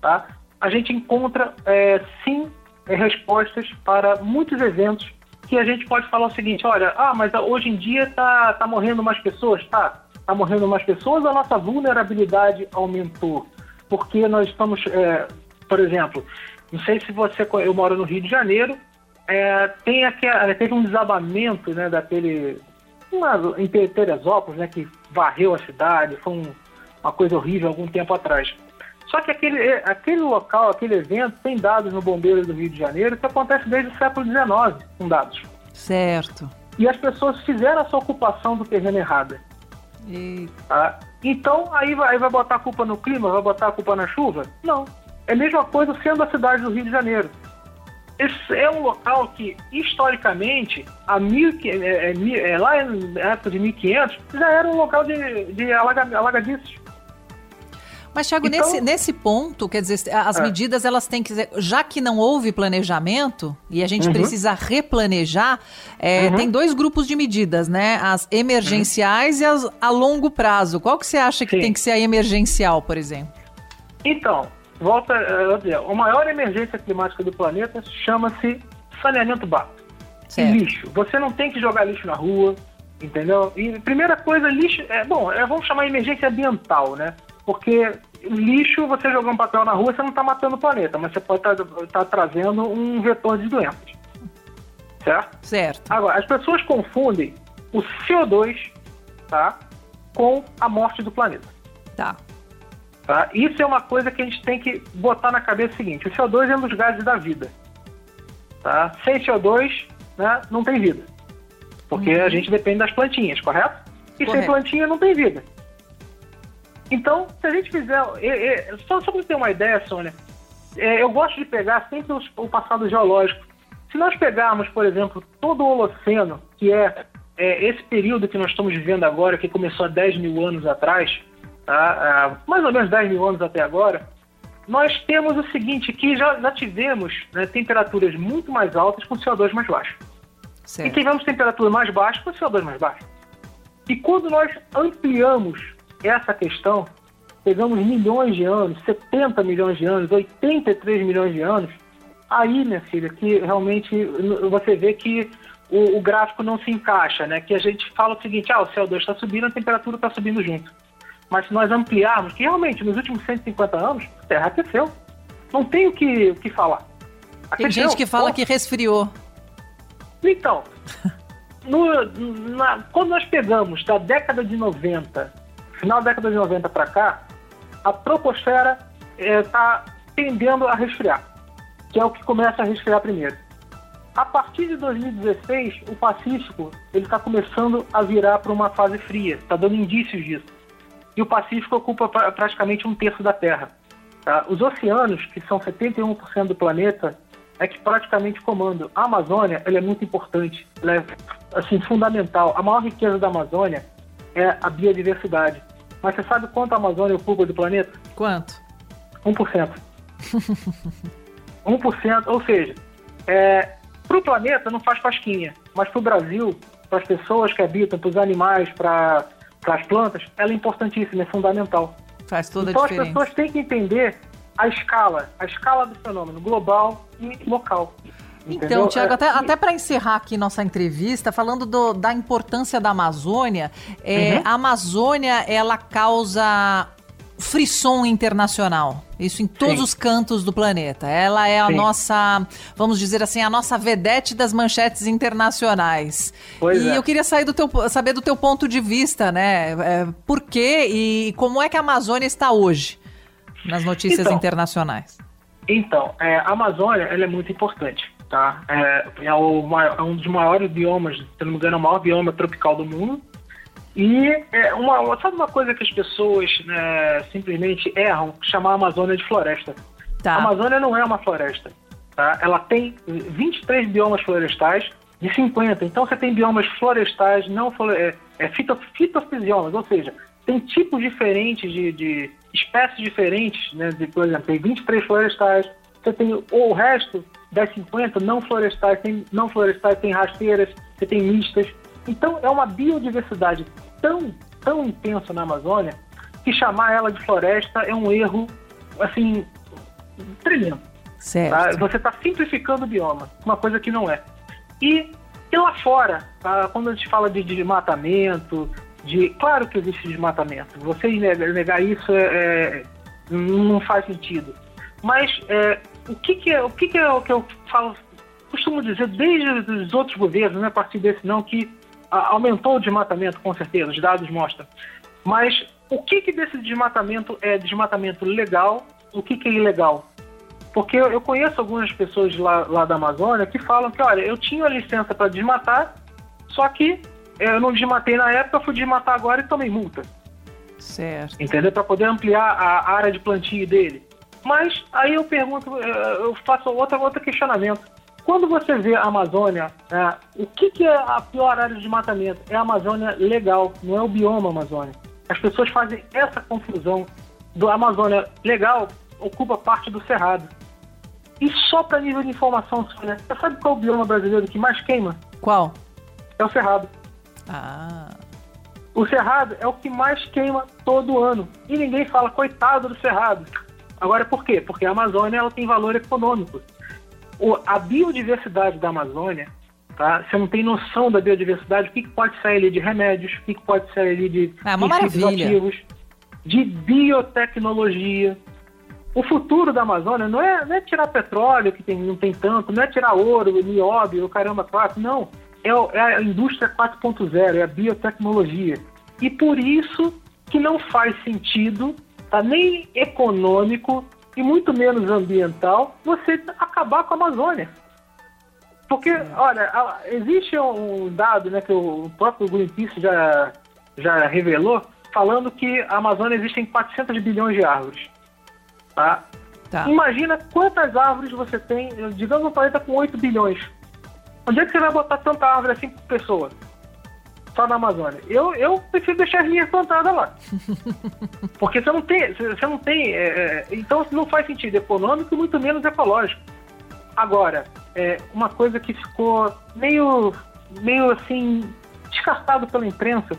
Speaker 7: tá? a gente encontra, é, sim, é, respostas para muitos eventos que a gente pode falar o seguinte, olha, ah, mas hoje em dia está tá morrendo mais pessoas, tá? Está morrendo mais pessoas, a nossa vulnerabilidade aumentou. Porque nós estamos, é, por exemplo, não sei se você, eu moro no Rio de Janeiro, é, tem aquele, teve um desabamento, né, daquele, uma, em Teresópolis, né, que varreu a cidade, foi um, uma coisa horrível algum tempo atrás. Só que aquele, aquele local, aquele evento, tem dados no Bombeiro do Rio de Janeiro que acontece desde o século XIX, com dados.
Speaker 4: Certo.
Speaker 7: E as pessoas fizeram essa ocupação do terreno errada.
Speaker 4: E...
Speaker 7: Ah, então, aí vai, aí vai botar a culpa no clima, vai botar a culpa na chuva? Não. É a mesma coisa sendo a cidade do Rio de Janeiro. Esse é um local que, historicamente, a mil, é, é, é, lá na época de 1500, já era um local de, de alagadiços.
Speaker 4: Mas, Thiago, então, nesse, nesse ponto, quer dizer, as é. medidas elas têm que. Já que não houve planejamento e a gente uhum. precisa replanejar, é, uhum. tem dois grupos de medidas, né? As emergenciais uhum. e as a longo prazo. Qual que você acha que Sim. tem que ser a emergencial, por exemplo?
Speaker 7: Então, volta a dizer, a maior emergência climática do planeta chama-se saneamento básico. Lixo. Você não tem que jogar lixo na rua, entendeu? E primeira coisa, lixo, é bom, é, vamos chamar de emergência ambiental, né? Porque lixo, você jogar um papel na rua, você não está matando o planeta, mas você pode estar tá, tá trazendo um vetor de doenças. Certo?
Speaker 4: Certo.
Speaker 7: Agora, as pessoas confundem o CO2 tá, com a morte do planeta.
Speaker 4: Tá.
Speaker 7: Tá. Isso é uma coisa que a gente tem que botar na cabeça o seguinte: o CO2 é um dos gases da vida. Tá? Sem CO2, né, não tem vida. Porque uhum. a gente depende das plantinhas, correto? E correto. sem plantinha não tem vida. Então, se a gente fizer. É, é, só, só para ter uma ideia, Sônia, é, eu gosto de pegar sempre os, o passado geológico. Se nós pegarmos, por exemplo, todo o Holoceno, que é, é, esse período que nós estamos vivendo agora, que começou há 10 mil anos atrás, tá? mais ou menos 10 mil anos até agora, nós temos o seguinte, que já, já tivemos né, temperaturas muito mais altas com CO2 mais baixo. Certo. E tivemos temperatura mais baixa com CO2 mais baixo. E quando nós ampliamos essa questão, pegamos milhões de anos, 70 milhões de anos, 83 milhões de anos, aí, minha filha, que realmente você vê que o, o gráfico não se encaixa, né? Que a gente fala o seguinte, ah, o CO2 está subindo, a temperatura está subindo junto. Mas se nós ampliarmos, que realmente nos últimos 150 anos, a Terra aqueceu. Não tem o que, o que falar.
Speaker 4: Aqueceu. Tem gente que fala Pô. que resfriou.
Speaker 7: Então, no, na, quando nós pegamos da década de 90 final da década de 90 para cá, a troposfera está é, tendendo a resfriar, que é o que começa a resfriar primeiro. A partir de 2016, o Pacífico ele está começando a virar para uma fase fria, está dando indícios disso. E o Pacífico ocupa pra, praticamente um terço da Terra. Tá? Os oceanos, que são 71% do planeta, é que praticamente comandam. A Amazônia ele é muito importante, ela é assim, fundamental. A maior riqueza da Amazônia é a biodiversidade. Mas você sabe quanto a Amazônia ocupa do planeta?
Speaker 4: Quanto?
Speaker 7: 1%. 1%, ou seja, é, para o planeta não faz pasquinha, mas para o Brasil, para as pessoas que habitam, para os animais, para as plantas, ela é importantíssima, é fundamental.
Speaker 4: Faz toda
Speaker 7: então
Speaker 4: a diferença.
Speaker 7: as pessoas têm que entender a escala, a escala do fenômeno global e local.
Speaker 4: Então? Tiago,
Speaker 7: É,
Speaker 4: até, até para encerrar aqui nossa entrevista, falando do- da importância da Amazônia, é,
Speaker 7: Uhum.
Speaker 4: a Amazônia ela causa frisson internacional. Isso em todos
Speaker 7: Sim.
Speaker 4: os cantos do planeta. Ela é a
Speaker 7: Sim.
Speaker 4: nossa, vamos dizer assim, a nossa vedete das manchetes internacionais.
Speaker 7: Pois
Speaker 4: e
Speaker 7: é.
Speaker 4: eu queria sair do teu, saber do teu ponto de vista, né? É, por quê e como é que a Amazônia está hoje nas notícias
Speaker 7: Então,
Speaker 4: internacionais?
Speaker 7: Então, é, a Amazônia ela é muito importante. Tá? É, é o é um dos maiores biomas, se não me engano, é o maior bioma tropical do mundo. E é uma, sabe uma coisa que as pessoas né, simplesmente erram? Chamar a Amazônia de floresta.
Speaker 4: Tá.
Speaker 7: A Amazônia não é uma floresta. Tá? Ela tem 23 biomas florestais de 50. Então você tem biomas florestais, não flore- é, é fito, ou seja, tem tipos diferentes de, de espécies diferentes, né? De, por exemplo, tem 23 florestais, você tem o resto das 50 não florestais, tem não florestais, tem rasteiras, você tem mistas. Então é uma biodiversidade tão, tão intensa na Amazônia que chamar ela de floresta é um erro, assim, tremendo. Tá? Você está simplificando o bioma, uma coisa que não é. E, e lá fora, tá? quando a gente fala de desmatamento, de claro que existe desmatamento. Você negar, isso é, é- não faz sentido. Mas é, o que, que é o que, que é o que eu falo, costumo dizer desde os outros governos, não é a partir desse não, que aumentou o desmatamento, com certeza, os dados mostram. Mas o que, que desse desmatamento é desmatamento legal, o que, que é ilegal? Porque eu conheço algumas pessoas lá, lá da Amazônia que falam que, olha, eu tinha a licença para desmatar, só que eh, eu não desmatei na época, fui desmatar agora e tomei multa,
Speaker 4: Certo.
Speaker 7: entendeu? Para poder ampliar a área de plantio dele. Mas aí eu pergunto, eh, eu faço outro, outro questionamento. Quando você vê a Amazônia, né, o que, que é a pior área de desmatamento? É a Amazônia legal, não é o bioma Amazônia. As pessoas fazem essa confusão do Amazônia legal ocupa parte do Cerrado. E só para nível de informação, Sônia, você sabe qual é o bioma brasileiro que mais queima?
Speaker 4: Qual?
Speaker 7: É o Cerrado.
Speaker 4: Ah.
Speaker 7: O Cerrado é o que mais queima todo ano. E ninguém fala, coitado do Cerrado. Agora, por quê? Porque a Amazônia ela tem valor econômico. O- a biodiversidade da Amazônia, tá? você não tem noção da biodiversidade, o que, que pode sair ali de remédios, o que, que pode sair ali de
Speaker 4: É
Speaker 7: princípios
Speaker 4: maravilha.
Speaker 7: ativos, de biotecnologia. O futuro da Amazônia não é, não é tirar petróleo, que tem, não tem tanto, não é tirar ouro, nióbio, o caramba, quatro, não. É, é a indústria 4.0, é a biotecnologia. E por isso que não faz sentido, tá, nem econômico e muito menos ambiental, você acabar com a Amazônia. Porque, olha, existe um dado né, que o próprio Greenpeace já, já revelou, falando que a Amazônia existem 400 bilhões de árvores. Tá?
Speaker 4: Tá.
Speaker 7: Imagina quantas árvores você tem, digamos um planeta com 8 bilhões. Onde é que você vai botar tanta árvore assim por pessoa? Só na Amazônia. Eu, eu prefiro deixar as minhas plantadas lá. Porque você não tem. Você não tem é, é, então não faz sentido econômico e muito menos ecológico. Agora, é, uma coisa que ficou meio, meio assim, descartado pela imprensa,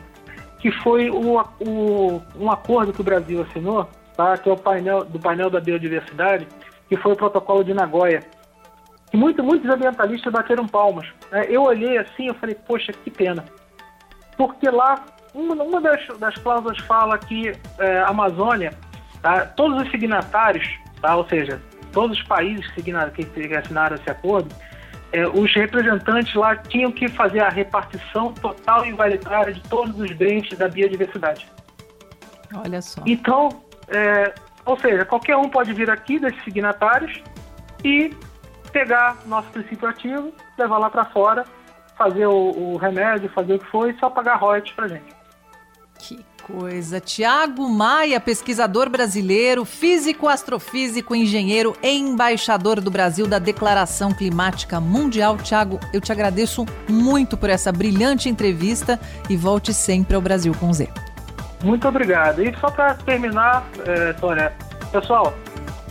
Speaker 7: que foi o, o- um acordo que o Brasil assinou, tá? que é o painel do painel da biodiversidade, que foi o protocolo de Nagoya. E muito, muitos ambientalistas bateram palmas. né? Eu olhei assim eu falei, poxa, que pena. Porque lá, uma, uma das, das cláusulas fala que é, a Amazônia, tá? todos os signatários, tá? ou seja, todos os países que assinaram, esse acordo, é, os representantes lá tinham que fazer a repartição total e igualitária de todos os bens da biodiversidade.
Speaker 4: Olha só.
Speaker 7: Então, é, ou seja, qualquer um pode vir aqui desses signatários e pegar nosso princípio ativo, levar lá para fora, fazer o, o remédio, fazer o que for e só pagar royalties pra gente.
Speaker 4: Que coisa. Tiago Maia, pesquisador brasileiro, físico, astrofísico, engenheiro embaixador do Brasil da Declaração Climática Mundial. Tiago, eu te agradeço muito por essa brilhante entrevista e volte sempre ao Brasil com Z.
Speaker 7: Muito obrigado. E só para terminar, é, Sônia, pessoal,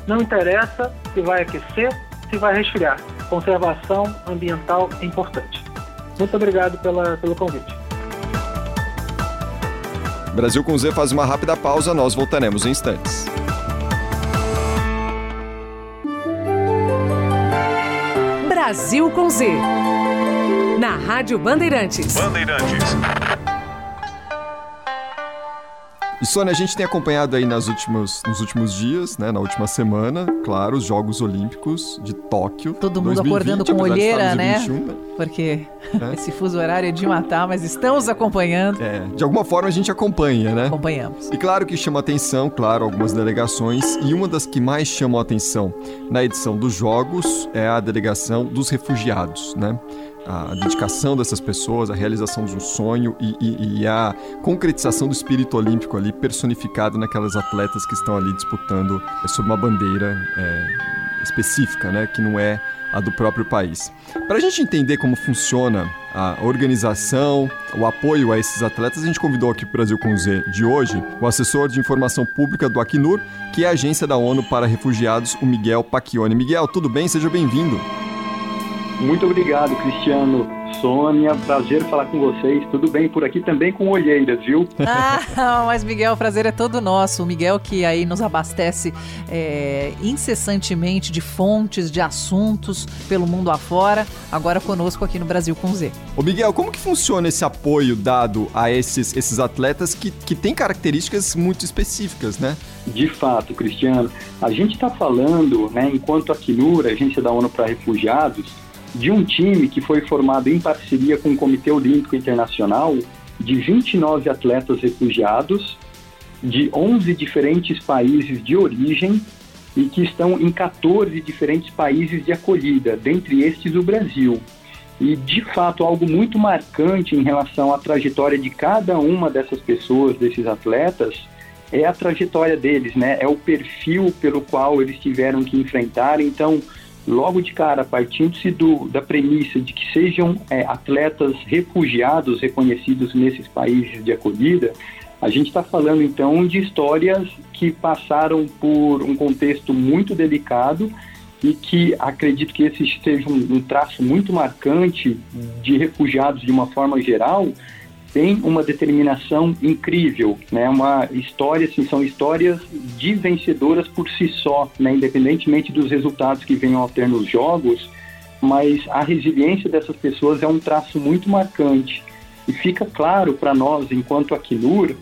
Speaker 7: não interessa se vai aquecer, se vai resfriar. Conservação ambiental é importante. Muito obrigado pela, pelo convite.
Speaker 5: Brasil com Z faz uma rápida pausa, nós voltaremos em instantes.
Speaker 2: Brasil com Z. Na Rádio Bandeirantes.
Speaker 3: Bandeirantes.
Speaker 5: E Sônia, a gente tem acompanhado aí nas últimos, nos últimos dias, né, na última semana, claro, os Jogos Olímpicos de Tóquio.
Speaker 4: Todo mundo
Speaker 5: 2020,
Speaker 4: acordando com olheira, né?
Speaker 5: 21, né?
Speaker 4: Porque
Speaker 5: É.
Speaker 4: esse fuso horário é de matar, mas estamos acompanhando.
Speaker 5: É, de alguma forma a gente acompanha, né?
Speaker 4: Acompanhamos.
Speaker 5: E claro que chama atenção, claro, algumas delegações, e uma das que mais chamam atenção na edição dos Jogos é a delegação dos refugiados, né? A dedicação dessas pessoas, a realização de um sonho e, e- e a concretização do espírito olímpico ali personificado naquelas atletas que estão ali disputando é, sob uma bandeira é, específica, né? Que não é a do próprio país. Para a gente entender como funciona a organização, o apoio a esses atletas, a gente convidou aqui para o Brasil com Z de hoje o assessor de informação pública do Acnur, que é a agência da ONU para refugiados, o Miguel Pacchioni. Miguel, tudo bem? Seja bem-vindo.
Speaker 8: Muito obrigado, Cristiano. Sônia, prazer falar com vocês. Tudo bem por aqui também com olheiras, viu?
Speaker 4: Ah, mas Miguel, o prazer é todo nosso. O Miguel que aí nos abastece é, incessantemente de fontes, de assuntos pelo mundo afora, agora conosco aqui no Brasil com Z.
Speaker 5: Ô Miguel, como que funciona esse apoio dado a esses, esses atletas que, que têm características muito específicas, né?
Speaker 8: De fato, Cristiano, a gente está falando, né, enquanto a Acnur, a Agência da ONU para Refugiados, de um time que foi formado em parceria com o Comitê Olímpico Internacional de 29 atletas refugiados de 11 diferentes países de origem e que estão em 14 diferentes países de acolhida, dentre estes o Brasil. E, de fato, algo muito marcante em relação à trajetória de cada uma dessas pessoas, desses atletas, é a trajetória deles, né? É o perfil pelo qual eles tiveram que enfrentar. Então, logo de cara, partindo-se do- da premissa de que sejam é, atletas refugiados reconhecidos nesses países de acolhida, a gente está falando então de histórias que passaram por um contexto muito delicado e que acredito que esse seja um, um traço muito marcante de refugiados de uma forma geral, tem uma determinação incrível, né? Uma história, assim, são histórias de vencedoras por si só, né? Independentemente dos resultados que venham a ter nos jogos, mas a resiliência dessas pessoas é um traço muito marcante e fica claro para nós, enquanto Acnur,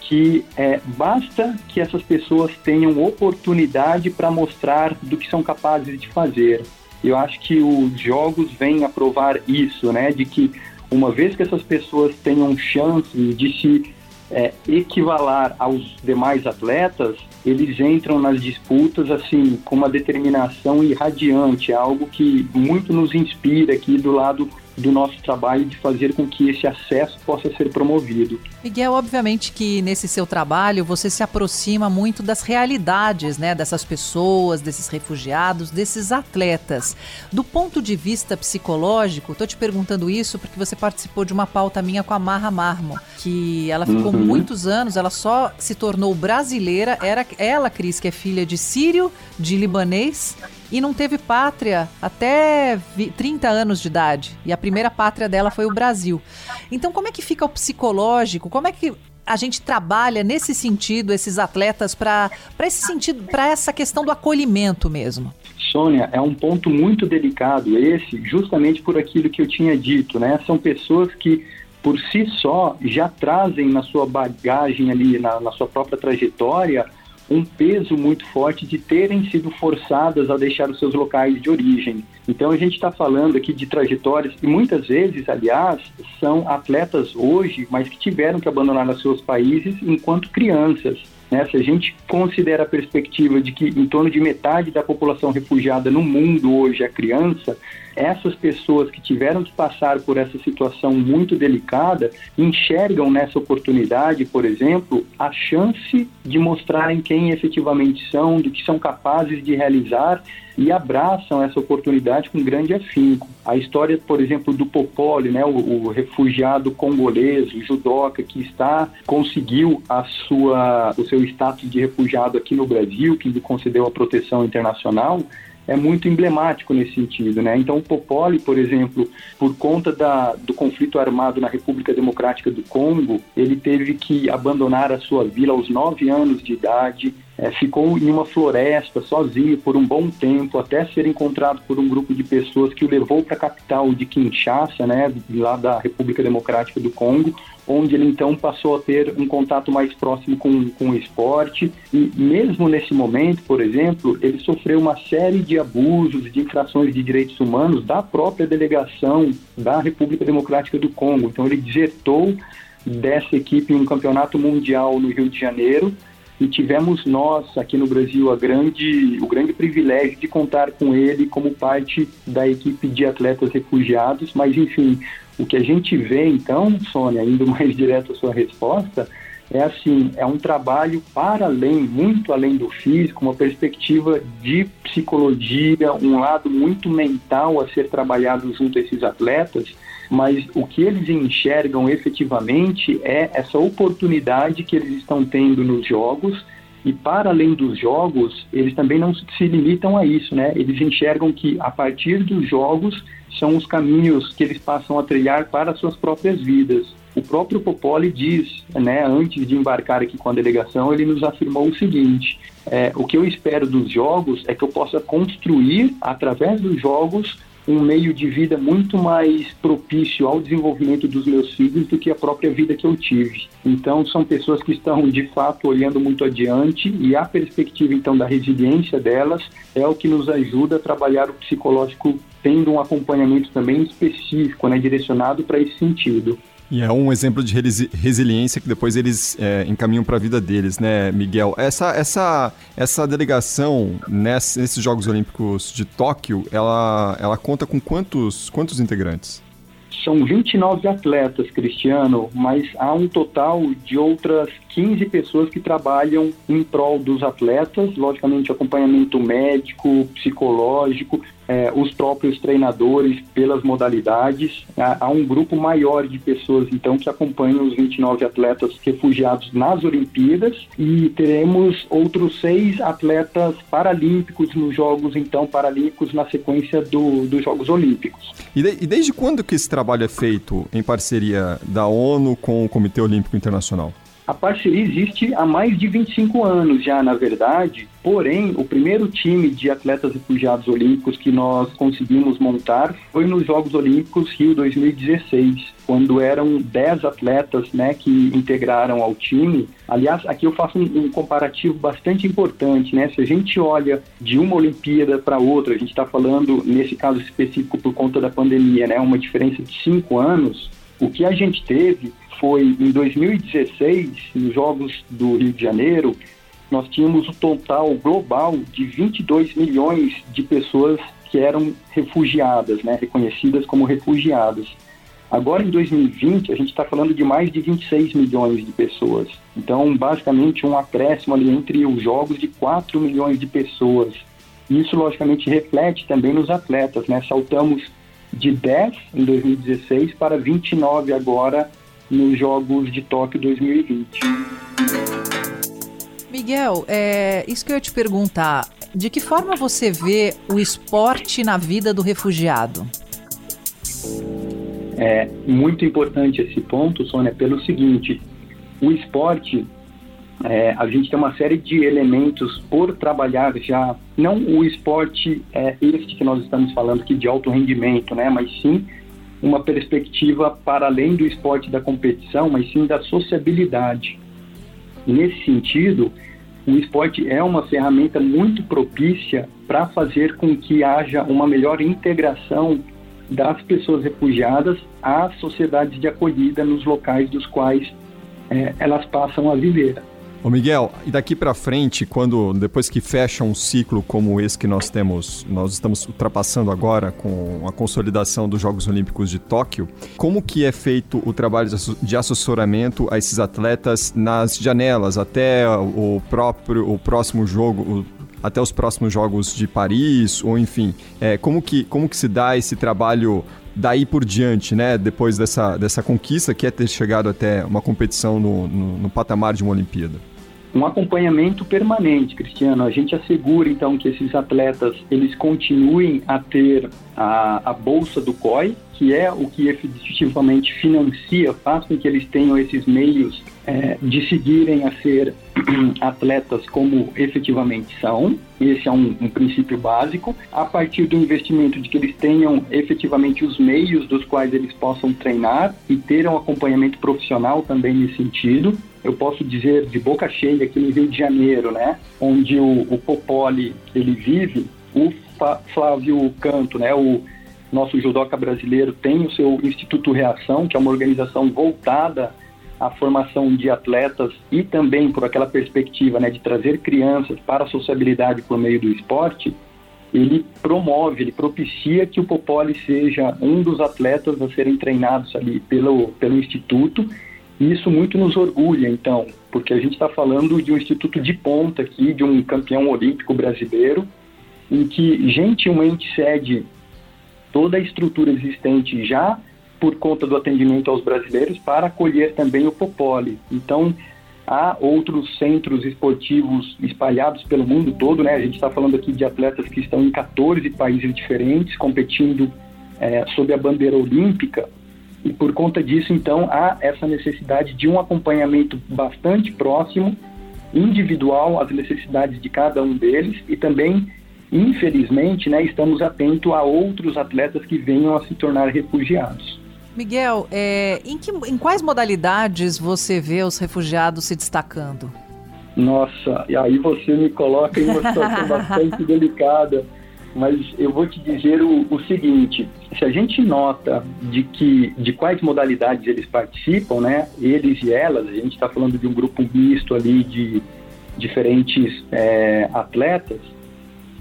Speaker 8: que é, basta que essas pessoas tenham oportunidade para mostrar do que são capazes de fazer. Eu acho que os jogos vêm a provar isso, né? De que uma vez que essas pessoas tenham chance de se é, equivalar aos demais atletas, eles entram nas disputas assim com uma determinação irradiante, algo que muito nos inspira aqui do lado do nosso trabalho de fazer com que esse acesso possa ser promovido.
Speaker 4: Miguel, obviamente que nesse seu trabalho você se aproxima muito das realidades, né, dessas pessoas, desses refugiados, desses atletas. Do ponto de vista psicológico, estou te perguntando isso porque você participou de uma pauta minha com a Marra Marmo, que ela ficou
Speaker 9: Uhum.
Speaker 4: muitos anos, ela só se tornou brasileira, era ela, Cris, que é filha de sírio, de libanês, e não teve pátria até vi- 30 anos de idade. E a primeira pátria dela foi o Brasil. Então, como é que fica o psicológico? Como é que a gente trabalha nesse sentido esses atletas para esse sentido, para essa questão do acolhimento mesmo?
Speaker 8: Sônia, é um ponto muito delicado esse, justamente por aquilo que eu tinha dito, né? São pessoas que, por si só, já trazem na sua bagagem ali, na, na sua própria trajetória, um peso muito forte de terem sido forçadas a deixar os seus locais de origem. Então a gente está falando aqui de trajetórias e muitas vezes, aliás, são atletas hoje, mas que tiveram que abandonar os seus países enquanto crianças. Né? Se a gente considera a perspectiva de que em torno de metade da população refugiada no mundo hoje é criança, essas pessoas que tiveram que passar por essa situação muito delicada enxergam nessa oportunidade, por exemplo, a chance de mostrarem quem efetivamente são, do que são capazes de realizar e abraçam essa oportunidade com grande afinco. A história, por exemplo, do Popoli, né, o, o refugiado congolês, o judoca que está conseguiu a sua o seu status de refugiado aqui no Brasil, que lhe concedeu a proteção internacional, é muito emblemático nesse sentido, né? Então, o Popoli, por exemplo, por conta da, do conflito armado na República Democrática do Congo, ele teve que abandonar a sua vila aos nove anos de idade, é, ficou em uma floresta sozinho por um bom tempo, até ser encontrado por um grupo de pessoas que o levou para a capital de Kinshasa, né, lá da República Democrática do Congo, onde ele então passou a ter um contato mais próximo com, com o esporte. E mesmo nesse momento, por exemplo, ele sofreu uma série de abusos, de infrações de direitos humanos da própria delegação da República Democrática do Congo. Então ele desertou dessa equipe em um campeonato mundial no Rio de Janeiro e tivemos nós aqui no Brasil grande, o grande privilégio de contar com ele como parte da equipe de atletas refugiados, mas enfim, o que a gente vê então, Sônia, indo mais direto à sua resposta, é assim, é um trabalho para além, muito além do físico, uma perspectiva de psicologia, um lado muito mental a ser trabalhado junto a esses atletas, mas o que eles enxergam efetivamente é essa oportunidade que eles estão tendo nos jogos e para além dos jogos, eles também não se limitam a isso, né? Eles enxergam que a partir dos jogos são os caminhos que eles passam a trilhar para suas próprias vidas. O próprio Popoli diz, né, antes de embarcar aqui com a delegação, ele nos afirmou o seguinte: é, o que eu espero dos jogos é que eu possa construir, através dos jogos, um meio de vida muito mais propício ao desenvolvimento dos meus filhos do que a própria vida que eu tive. Então, são pessoas que estão de fato olhando muito adiante e a perspectiva então da resiliência delas é o que nos ajuda a trabalhar o psicológico tendo um acompanhamento também específico, né, direcionado para esse sentido.
Speaker 5: E é um exemplo de resiliência que depois eles é, encaminham para a vida deles, né, Miguel? Essa, essa, essa delegação nesses Jogos Olímpicos de Tóquio, ela, ela conta com quantos, quantos integrantes?
Speaker 8: São 29 atletas, Cristiano, mas há um total de outras 15 pessoas que trabalham em prol dos atletas, logicamente acompanhamento médico, psicológico, é, os próprios treinadores pelas modalidades. Há, há, um grupo maior de pessoas, então, que acompanham os 29 atletas refugiados nas Olimpíadas e teremos outros seis atletas paralímpicos nos Jogos, então, paralímpicos na sequência do, dos Jogos Olímpicos.
Speaker 5: E, de, e desde quando que esse trabalho é feito em parceria da ONU com o Comitê Olímpico Internacional?
Speaker 8: A parceria existe há mais de 25 anos já, na verdade, porém, o primeiro time de atletas refugiados olímpicos que nós conseguimos montar foi nos Jogos Olímpicos Rio 2016, quando eram 10 atletas né, que integraram ao time. Aliás, aqui eu faço um, um comparativo bastante importante, né? Se a gente olha de uma Olimpíada para outra, a gente está falando, nesse caso específico, por conta da pandemia, né, uma diferença de cinco anos, o que a gente teve foi em 2016, nos Jogos do Rio de Janeiro, nós tínhamos o um total global de 22 milhões de pessoas que eram refugiadas, né, reconhecidas como refugiadas. Agora, em 2020, a gente está falando de mais de 26 milhões de pessoas. Então, basicamente, um acréscimo ali entre os jogos de 4 milhões de pessoas. Isso, logicamente, reflete também nos atletas, né? Saltamos de 10 em 2016 para 29 agora nos Jogos de Tóquio 2020.
Speaker 4: Miguel, é, isso que eu ia te perguntar, de que forma você vê o esporte na vida do refugiado?
Speaker 8: É muito importante esse ponto, Sônia, pelo seguinte: o esporte, é, a gente tem uma série de elementos por trabalhar já, não o esporte é, este que nós estamos falando aqui de alto rendimento, né, mas sim uma perspectiva para além do esporte da competição, mas sim da sociabilidade. Nesse sentido, o esporte é uma ferramenta muito propícia para fazer com que haja uma melhor integração das pessoas refugiadas às sociedades de acolhida nos locais dos quais é, elas passam a viver.
Speaker 5: Ô Miguel, e daqui para frente, quando depois que fecha um ciclo como esse que nós temos, nós estamos ultrapassando agora com a consolidação dos Jogos Olímpicos de Tóquio, como que é feito o trabalho de assessoramento a esses atletas nas janelas até o próprio o próximo jogo, o, até os próximos jogos de Paris, ou enfim, é, como, que, como que se dá esse trabalho daí por diante, né? Depois dessa, dessa conquista que é ter chegado até uma competição no, no, no patamar de uma Olimpíada?
Speaker 8: Um acompanhamento permanente, Cristiano. A gente assegura então que esses atletas eles continuem a ter a, a bolsa do COI, que é o que efetivamente financia, faz com que eles tenham esses meios é, de seguirem a ser atletas como efetivamente são. Esse é um, um, princípio básico. A partir do investimento de que eles tenham efetivamente os meios dos quais eles possam treinar e ter um acompanhamento profissional também nesse sentido. Eu posso dizer de boca cheia aqui no Rio de Janeiro, né, onde o, o Popoli ele vive, o Flávio Canto, né, o nosso judoca brasileiro tem o seu Instituto Reação, que é uma organização voltada à formação de atletas e também por aquela perspectiva né, de trazer crianças para a sociabilidade por meio do esporte, ele promove, ele propicia que o Popoli seja um dos atletas a serem treinados ali pelo, pelo Instituto, e isso muito nos orgulha, então, porque a gente está falando de um instituto de ponta aqui, de um campeão olímpico brasileiro, em que gentilmente cede toda a estrutura existente já por conta do atendimento aos brasileiros para acolher também o Popoli. Então, há outros centros esportivos espalhados pelo mundo todo, né? A gente está falando aqui de atletas que estão em 14 países diferentes, competindo é, sob a bandeira olímpica, e por conta disso, então, há essa necessidade de um acompanhamento bastante próximo, individual, às necessidades de cada um deles, e também infelizmente, né, estamos atentos a outros atletas que venham a se tornar refugiados.
Speaker 4: Miguel, é, em, que, em quais modalidades você vê os refugiados se destacando?
Speaker 8: Nossa, e aí você me coloca em uma situação bastante delicada, mas eu vou te dizer o, o, seguinte: se a gente nota de que de quais modalidades eles participam, né? Eles e elas, a gente está falando de um grupo misto ali de diferentes é, atletas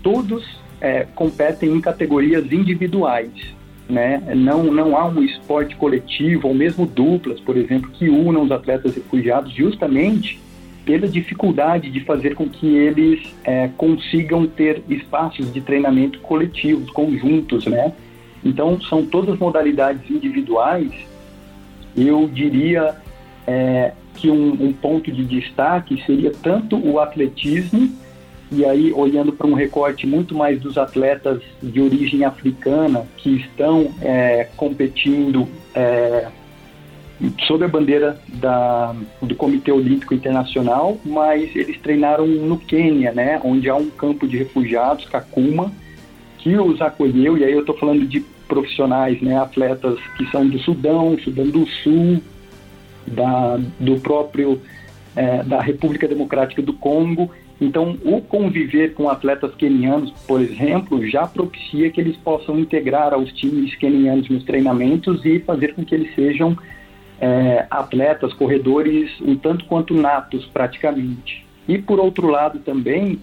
Speaker 8: todos é, competem em categorias individuais. Né? Não, não há um esporte coletivo ou mesmo duplas, por exemplo, que unam os atletas refugiados justamente pela dificuldade de fazer com que eles é, consigam ter espaços de treinamento coletivos, conjuntos, né? Então, são todas modalidades individuais. Eu diria é, que um, um ponto de destaque seria tanto o atletismo e aí olhando para um recorte muito mais dos atletas de origem africana que estão é, competindo é, sob a bandeira da, do Comitê Olímpico Internacional, mas eles treinaram no Quênia, né, onde há um campo de refugiados, Kakuma, que os acolheu, e aí eu estou falando de profissionais, né, atletas que são do Sudão, Sudão do Sul, da, do próprio é, da República Democrática do Congo, então, o conviver com atletas quenianos, por exemplo, já propicia que eles possam integrar aos times quenianos nos treinamentos e fazer com que eles sejam é, atletas, corredores, um tanto quanto natos, praticamente. E, por outro lado, também,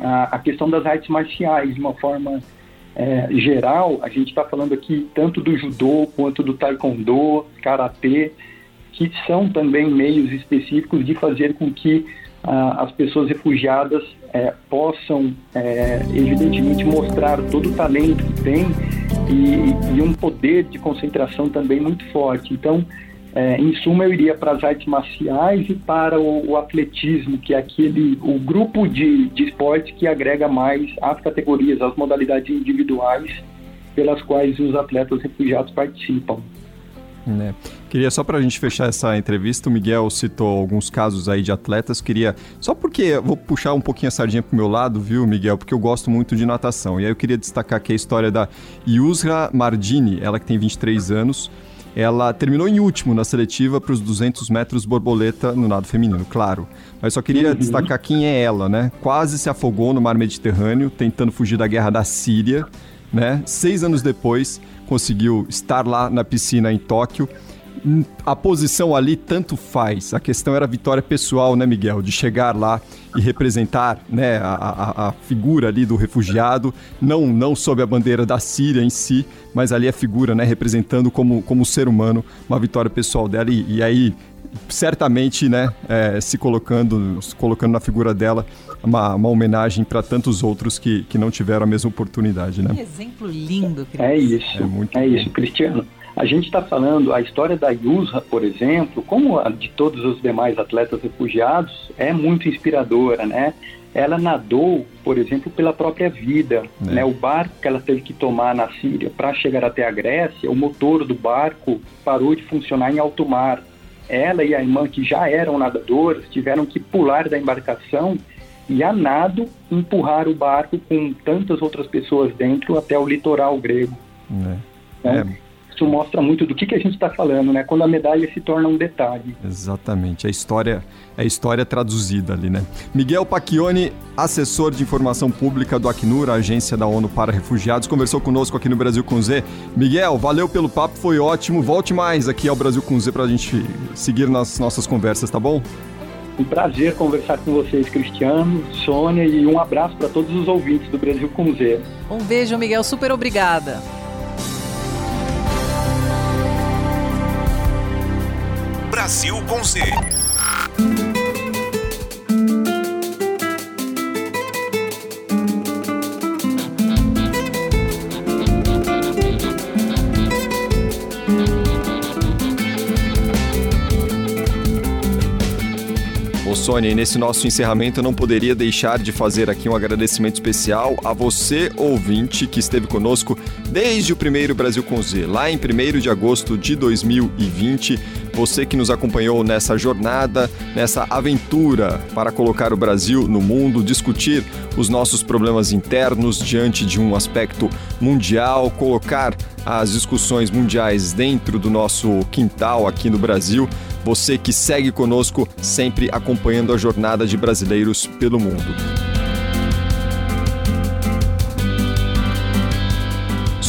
Speaker 8: a, a questão das artes marciais, de uma forma é, geral, a gente está falando aqui tanto do judô quanto do taekwondo, karatê, que são também meios específicos de fazer com que as pessoas refugiadas é, possam, é, evidentemente, mostrar todo o talento que têm e, e, um poder de concentração também muito forte. Então, é, em suma, eu iria para as artes marciais e para o, o, atletismo, que é aquele o grupo de, de esporte que agrega mais as categorias, as modalidades individuais pelas quais os atletas refugiados participam.
Speaker 5: Né? Queria só para a gente fechar essa entrevista, o Miguel citou alguns casos aí de atletas. Queria, só porque vou puxar um pouquinho a sardinha pro meu lado, viu, Miguel? Porque eu gosto muito de natação. E aí eu queria destacar aqui a história da Yusra Mardini, ela que tem 23 anos. Ela terminou em último na seletiva para os 200 metros borboleta no nado feminino, claro. Mas só queria uhum. destacar quem é ela, né? Quase se afogou no mar Mediterrâneo, tentando fugir da guerra da Síria, né? Seis anos depois, conseguiu estar lá na piscina em Tóquio a posição ali tanto faz. A questão era a vitória pessoal, né, Miguel? De chegar lá e representar né, a, a, a, figura ali do refugiado, não, não sob a bandeira da Síria em si, mas ali a figura, né, representando como, como ser humano uma vitória pessoal dela. E, e aí, certamente, né, é, se colocando, se colocando na figura dela uma, uma homenagem para tantos outros que, que não tiveram a mesma oportunidade, né?
Speaker 4: Que exemplo lindo,
Speaker 8: Cris. É isso, é, muito é isso, Cristiano A gente está falando, a história da Yusra, por exemplo, como a de todos os demais atletas refugiados, é muito inspiradora, né? Ela nadou, por exemplo, pela própria vida. É. Né? O barco que ela teve que tomar na Síria para chegar até a Grécia, o motor do barco parou de funcionar em alto mar. Ela e a irmã, que já eram nadadoras, tiveram que pular da embarcação e a nado empurrar o barco com tantas outras pessoas dentro até o litoral grego. É. Né? É isso mostra muito do que, que a gente está falando, né? Quando a medalha se torna um detalhe.
Speaker 5: Exatamente, a história é a história traduzida ali, né? Miguel Pacchioni, assessor de informação pública do Acnur, a agência da ONU para Refugiados, conversou conosco aqui no Brasil com Z. Miguel, valeu pelo papo, foi ótimo. Volte mais aqui ao Brasil com Z para a gente seguir nas nossas conversas, tá bom?
Speaker 8: Um prazer conversar com vocês, Cristiano, Sônia, e um abraço para todos os ouvintes do Brasil com Z.
Speaker 4: Um beijo, Miguel, super obrigada.
Speaker 3: Brasil com Z.
Speaker 5: Sônia, e nesse nosso encerramento eu não poderia deixar de fazer aqui um agradecimento especial a você, ouvinte, que esteve conosco desde o primeiro Brasil com Z, lá em 1 de agosto de 2020. Você que nos acompanhou nessa jornada, nessa aventura para colocar o Brasil no mundo, discutir os nossos problemas internos diante de um aspecto mundial, colocar as discussões mundiais dentro do nosso quintal aqui no Brasil. Você que segue conosco, sempre acompanhando a jornada de brasileiros pelo mundo.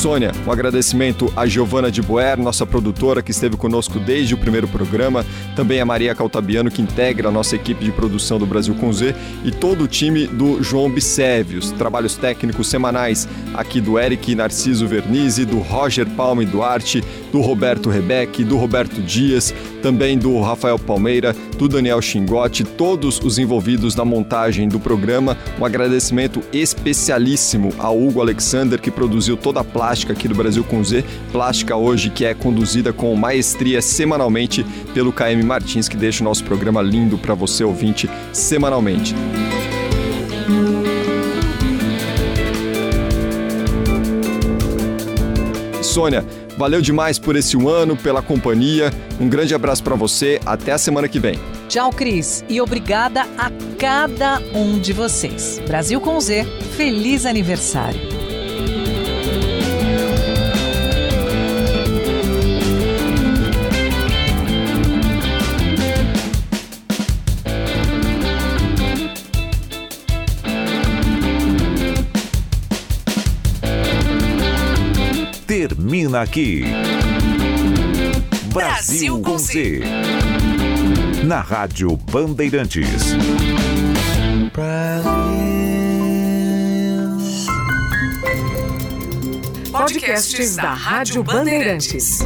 Speaker 5: Sônia, um agradecimento a Giovana de Boer, nossa produtora que esteve conosco desde o primeiro programa, também a Maria Caltabiano, que integra a nossa equipe de produção do Brasil com Z, e todo o time do João Bissévios, trabalhos técnicos semanais aqui do Eric Narciso Vernizzi, do Roger Palme Duarte, do Roberto Rebeck, do Roberto Dias, também do Rafael Palmeira, do Daniel Xingotti, todos os envolvidos na montagem do programa. Um agradecimento especialíssimo ao Hugo Alexander, que produziu toda a plástica Plástica aqui do Brasil com Z. Plástica hoje que é conduzida com maestria semanalmente pelo KM Martins, que deixa o nosso programa lindo para você ouvinte semanalmente. Sônia, valeu demais por esse um ano, pela companhia. Um grande abraço para você. Até a semana que vem.
Speaker 4: Tchau, Cris. E obrigada a cada um de vocês. Brasil com Z, feliz aniversário.
Speaker 3: Termina aqui. Brasil com Z. Na Rádio Bandeirantes.
Speaker 2: Podcasts da Rádio Bandeirantes.